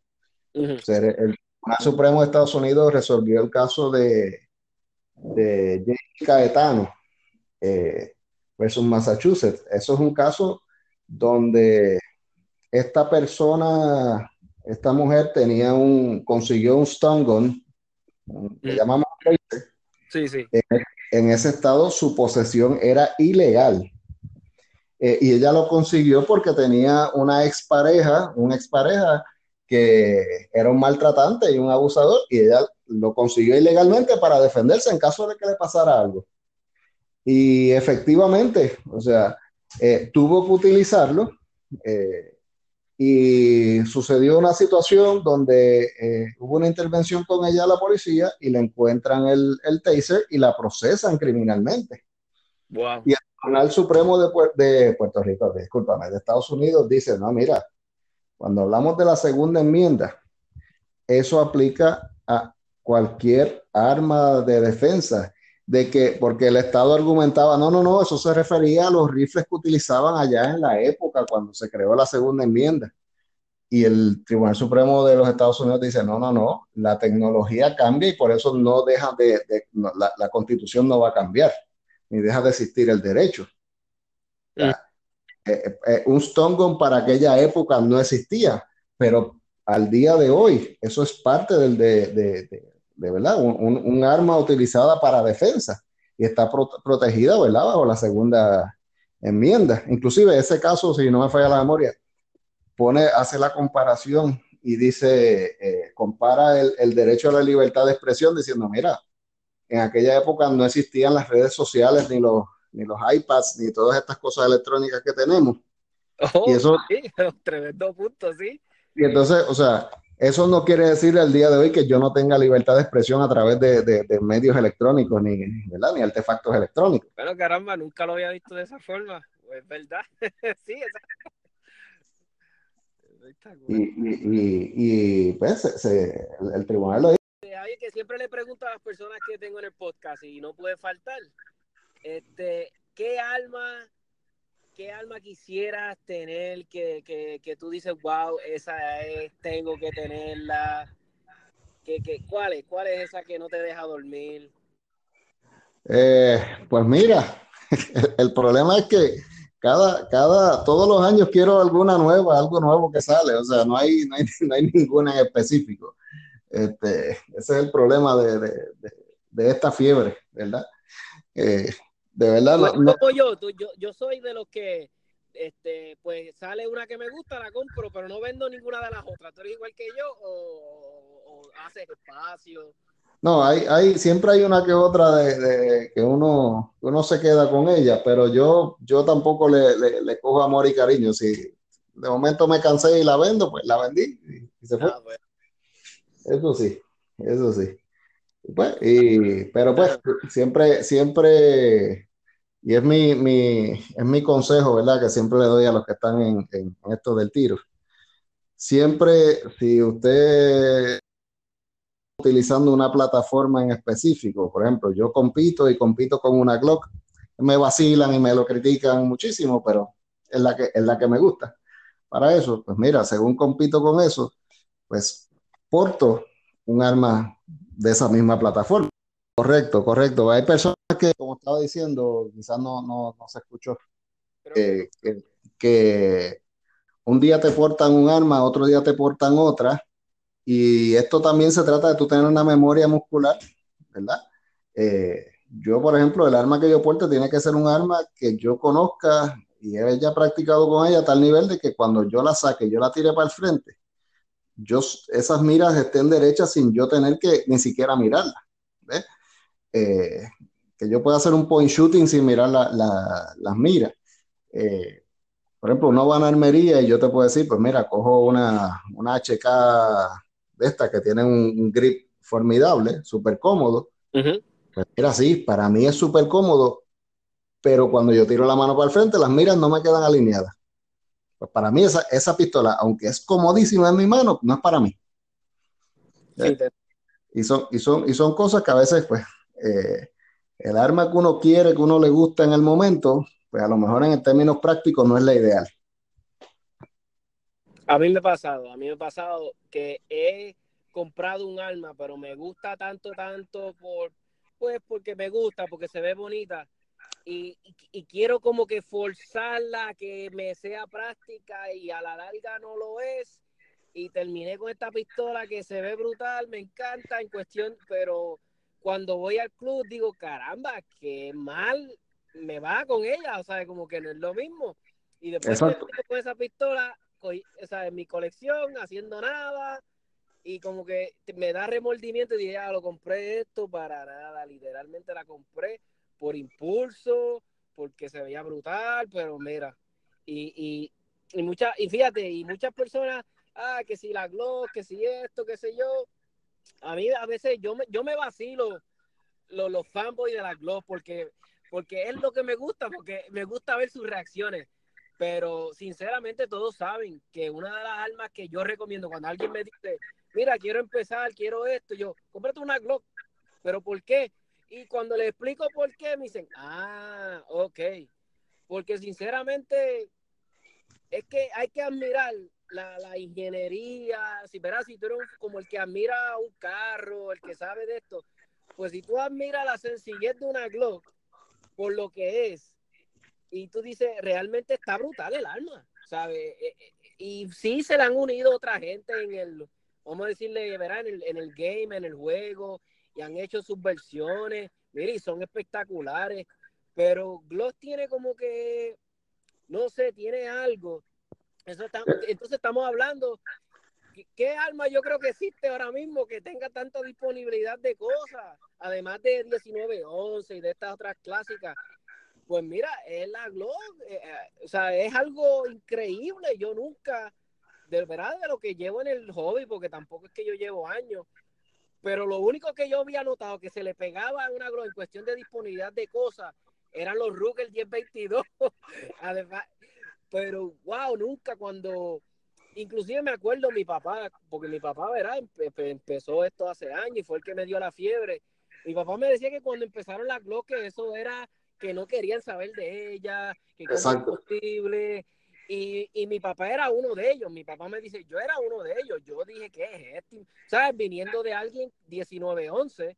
Speaker 3: Uh -huh. o sea, el Tribunal Supremo de Estados Unidos resolvió el caso de, de James Caetano, eh, versus Massachusetts. Eso es un caso donde esta persona, esta mujer tenía un, consiguió un stun gun, que mm. llamamos
Speaker 4: sí, sí.
Speaker 3: En, en, ese estado su posesión era ilegal. Eh, y ella lo consiguió porque tenía una expareja, una expareja que era un maltratante y un abusador, y ella lo consiguió ilegalmente para defenderse en caso de que le pasara algo. Y efectivamente, o sea, eh, tuvo que utilizarlo eh, y sucedió una situación donde eh, hubo una intervención con ella la policía y le encuentran el, el taser y la procesan criminalmente.
Speaker 4: Wow.
Speaker 3: Y el Tribunal Supremo de, de Puerto Rico, discúlpame, de Estados Unidos dice, no, mira, cuando hablamos de la segunda enmienda, eso aplica a cualquier arma de defensa de que, porque el Estado argumentaba, no, no, no, eso se refería a los rifles que utilizaban allá en la época cuando se creó la segunda enmienda. Y el Tribunal Supremo de los Estados Unidos dice, no, no, no, la tecnología cambia y por eso no deja de, la, la, constitución no va a cambiar, ni deja de existir el derecho. Eh, eh, un stone gun para aquella época no existía, pero al día de hoy eso es parte del, de, de, de verdad, un, un, arma utilizada para defensa y está pro, protegida, ¿verdad? Bajo la segunda enmienda. Inclusive ese caso, si no me falla la memoria, pone, hace la comparación y dice, eh, compara el, el, derecho a la libertad de expresión diciendo, mira, en aquella época no existían las redes sociales, ni los, ni los iPads, ni todas estas cosas electrónicas que tenemos.
Speaker 4: Oh, y eso, sí, tremendo punto, sí.
Speaker 3: Y entonces, o sea, eso no quiere decir al día de hoy que yo no tenga libertad de expresión a través de, de, de medios electrónicos ni, ¿verdad? ni artefactos electrónicos.
Speaker 4: Bueno, caramba, nunca lo había visto de esa forma. Es verdad. sí,
Speaker 3: esa... y, y, y, y, pues se, el, el, tribunal lo dice.
Speaker 4: Hay que siempre le pregunto a las personas que tengo en el podcast y no puede faltar. Este, ¿Qué alma ¿qué alma quisieras tener que, que, que, tú dices, wow, esa es, tengo que tenerla? ¿Qué, qué, cuál, es, ¿Cuál es esa que no te deja dormir?
Speaker 3: Eh, pues mira, el, problema es que cada, cada, todos los años quiero alguna nueva, algo nuevo que sale, o sea, no hay, no hay, no hay ninguna en específico. Este, ese es el problema de, de, de, de esta fiebre, ¿verdad? Eh, de verdad,
Speaker 4: no, no. Como yo, tú, yo, yo soy de los que este, pues sale una que me gusta, la compro, pero no vendo ninguna de las otras. ¿Tú eres igual que yo o, o haces espacio?
Speaker 3: No, hay, hay, siempre hay una que otra de, que uno, uno se queda con ella, pero yo, yo tampoco le, le, cojo amor y cariño. Si de momento me cansé y la vendo, pues la vendí y, se fue. Ah, eso sí, eso sí. Pues, y, pero pues siempre, siempre y es mi, mi, es mi consejo, ¿verdad? Que siempre le doy a los que están en, en esto del tiro. Siempre, si usted utilizando una plataforma en específico, por ejemplo, yo compito y compito con una Glock, me vacilan y me lo critican muchísimo, pero es la que, es la que me gusta. Para eso, pues mira, según compito con eso, pues porto un arma de esa misma plataforma. Correcto, correcto. Hay personas que, como estaba diciendo, quizás no, no, no se escuchó, que, que, un día te portan un arma, otro día te portan otra, y esto también se trata de tú tener una memoria muscular, ¿verdad? Eh, yo, por ejemplo, el arma que yo porto tiene que ser un arma que yo conozca y he ya practicado con ella a tal nivel de que cuando yo la saque, yo la tire para el frente, yo, esas miras estén derechas sin yo tener que ni siquiera mirarla. ¿ves? Eh, que yo pueda hacer un point shooting sin mirar las miras. Eh, por ejemplo, uno va a una armería y yo te puedo decir, pues mira, cojo una, una HK de estas que tienen un, grip formidable, súper cómodo. Pues mira, sí, para mí es súper cómodo, pero cuando yo tiro la mano para el frente, las miras no me quedan alineadas. Pues para mí esa, esa pistola, aunque es comodísima en mi mano, no es para mí. y, son, y, son, y son cosas que a veces, pues, eh, el arma que uno quiere, que uno le gusta en el momento, pues a lo mejor en términos prácticos no es la ideal.
Speaker 4: A mí me ha pasado, a mí me ha pasado que he comprado un arma, pero me gusta tanto, tanto por, pues porque me gusta, porque se ve bonita. Y, y, quiero como que forzarla, que me sea práctica y a la larga no lo es. Y terminé con esta pistola que se ve brutal, me encanta en cuestión, pero cuando voy al club digo, caramba, qué mal me va con ella, o sea, como que no es lo mismo. Y después de con esa pistola, o sea, en mi colección, haciendo nada, y como que me da remordimiento y dije, ah, lo compré esto para nada, literalmente la compré por impulso, porque se veía brutal, pero mira, y, y, y, mucha, y fíjate, y muchas personas, ah, que si la Glock, que si esto, qué sé yo, a mí a veces yo me, yo me vacilo los, los fanboys de la Glock porque, porque es lo que me gusta, porque me gusta ver sus reacciones. Pero sinceramente todos saben que una de las armas que yo recomiendo cuando alguien me dice, mira, quiero empezar, quiero esto, yo, cómprate una Glock. ¿Pero por qué? Y cuando le explico por qué, me dicen, ah, ok. Porque sinceramente es que hay que admirar la, ingeniería. Si verás, si tú eres como el que admira un carro, el que sabe de esto, pues si tú admiras la sencillez de una Glock por lo que es, y tú dices, realmente está brutal el arma, ¿sabes? Eh, eh, y sí se le han unido otra gente en el, vamos a decirle, verá, en el, en el game, en el juego, y han hecho sus versiones, mire, y son espectaculares, pero Gloss tiene como que, no sé, tiene algo. Eso entonces estamos hablando, ¿qué arma yo creo que existe ahora mismo que tenga tanta disponibilidad de cosas? Además de 1911 y de estas otras clásicas, pues mira, es la Glock, eh, eh, o sea, es algo increíble. Yo nunca, de verdad, de lo que llevo en el hobby, porque tampoco es que yo llevo años, pero lo único que yo había notado que se le pegaba a una en cuestión de disponibilidad de cosas eran los Ruger 1022. Además, pero wow, nunca cuando, inclusive me acuerdo mi papá, porque mi papá, ¿verdad? empezó esto hace años y fue el que me dio la fiebre. Mi papá me decía que cuando empezaron las Glock, que eso era que no querían saber de ella, que cómo es posible. Y, y, mi papá era uno de ellos. Mi papá me dice, yo era uno de ellos. Yo dije, ¿qué es esto? ¿Sabes? Viniendo de alguien 19-11.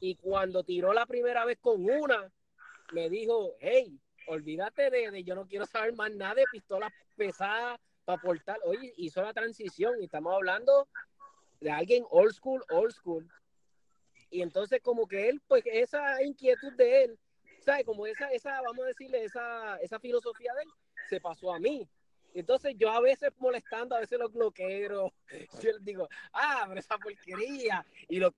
Speaker 4: Y cuando tiró la primera vez con una, me dijo, hey, olvídate de, de yo no quiero saber más nada de pistolas pesadas para portar. Oye, hizo la transición y estamos hablando de alguien old school, old school. Y entonces como que él, pues esa inquietud de él ¿sabes? Como esa, esa, vamos a decirle, esa, esa filosofía de él se pasó a mí. Entonces yo a veces molestando, a veces los bloqueo, yo les digo, ah, pero esa porquería. Y lo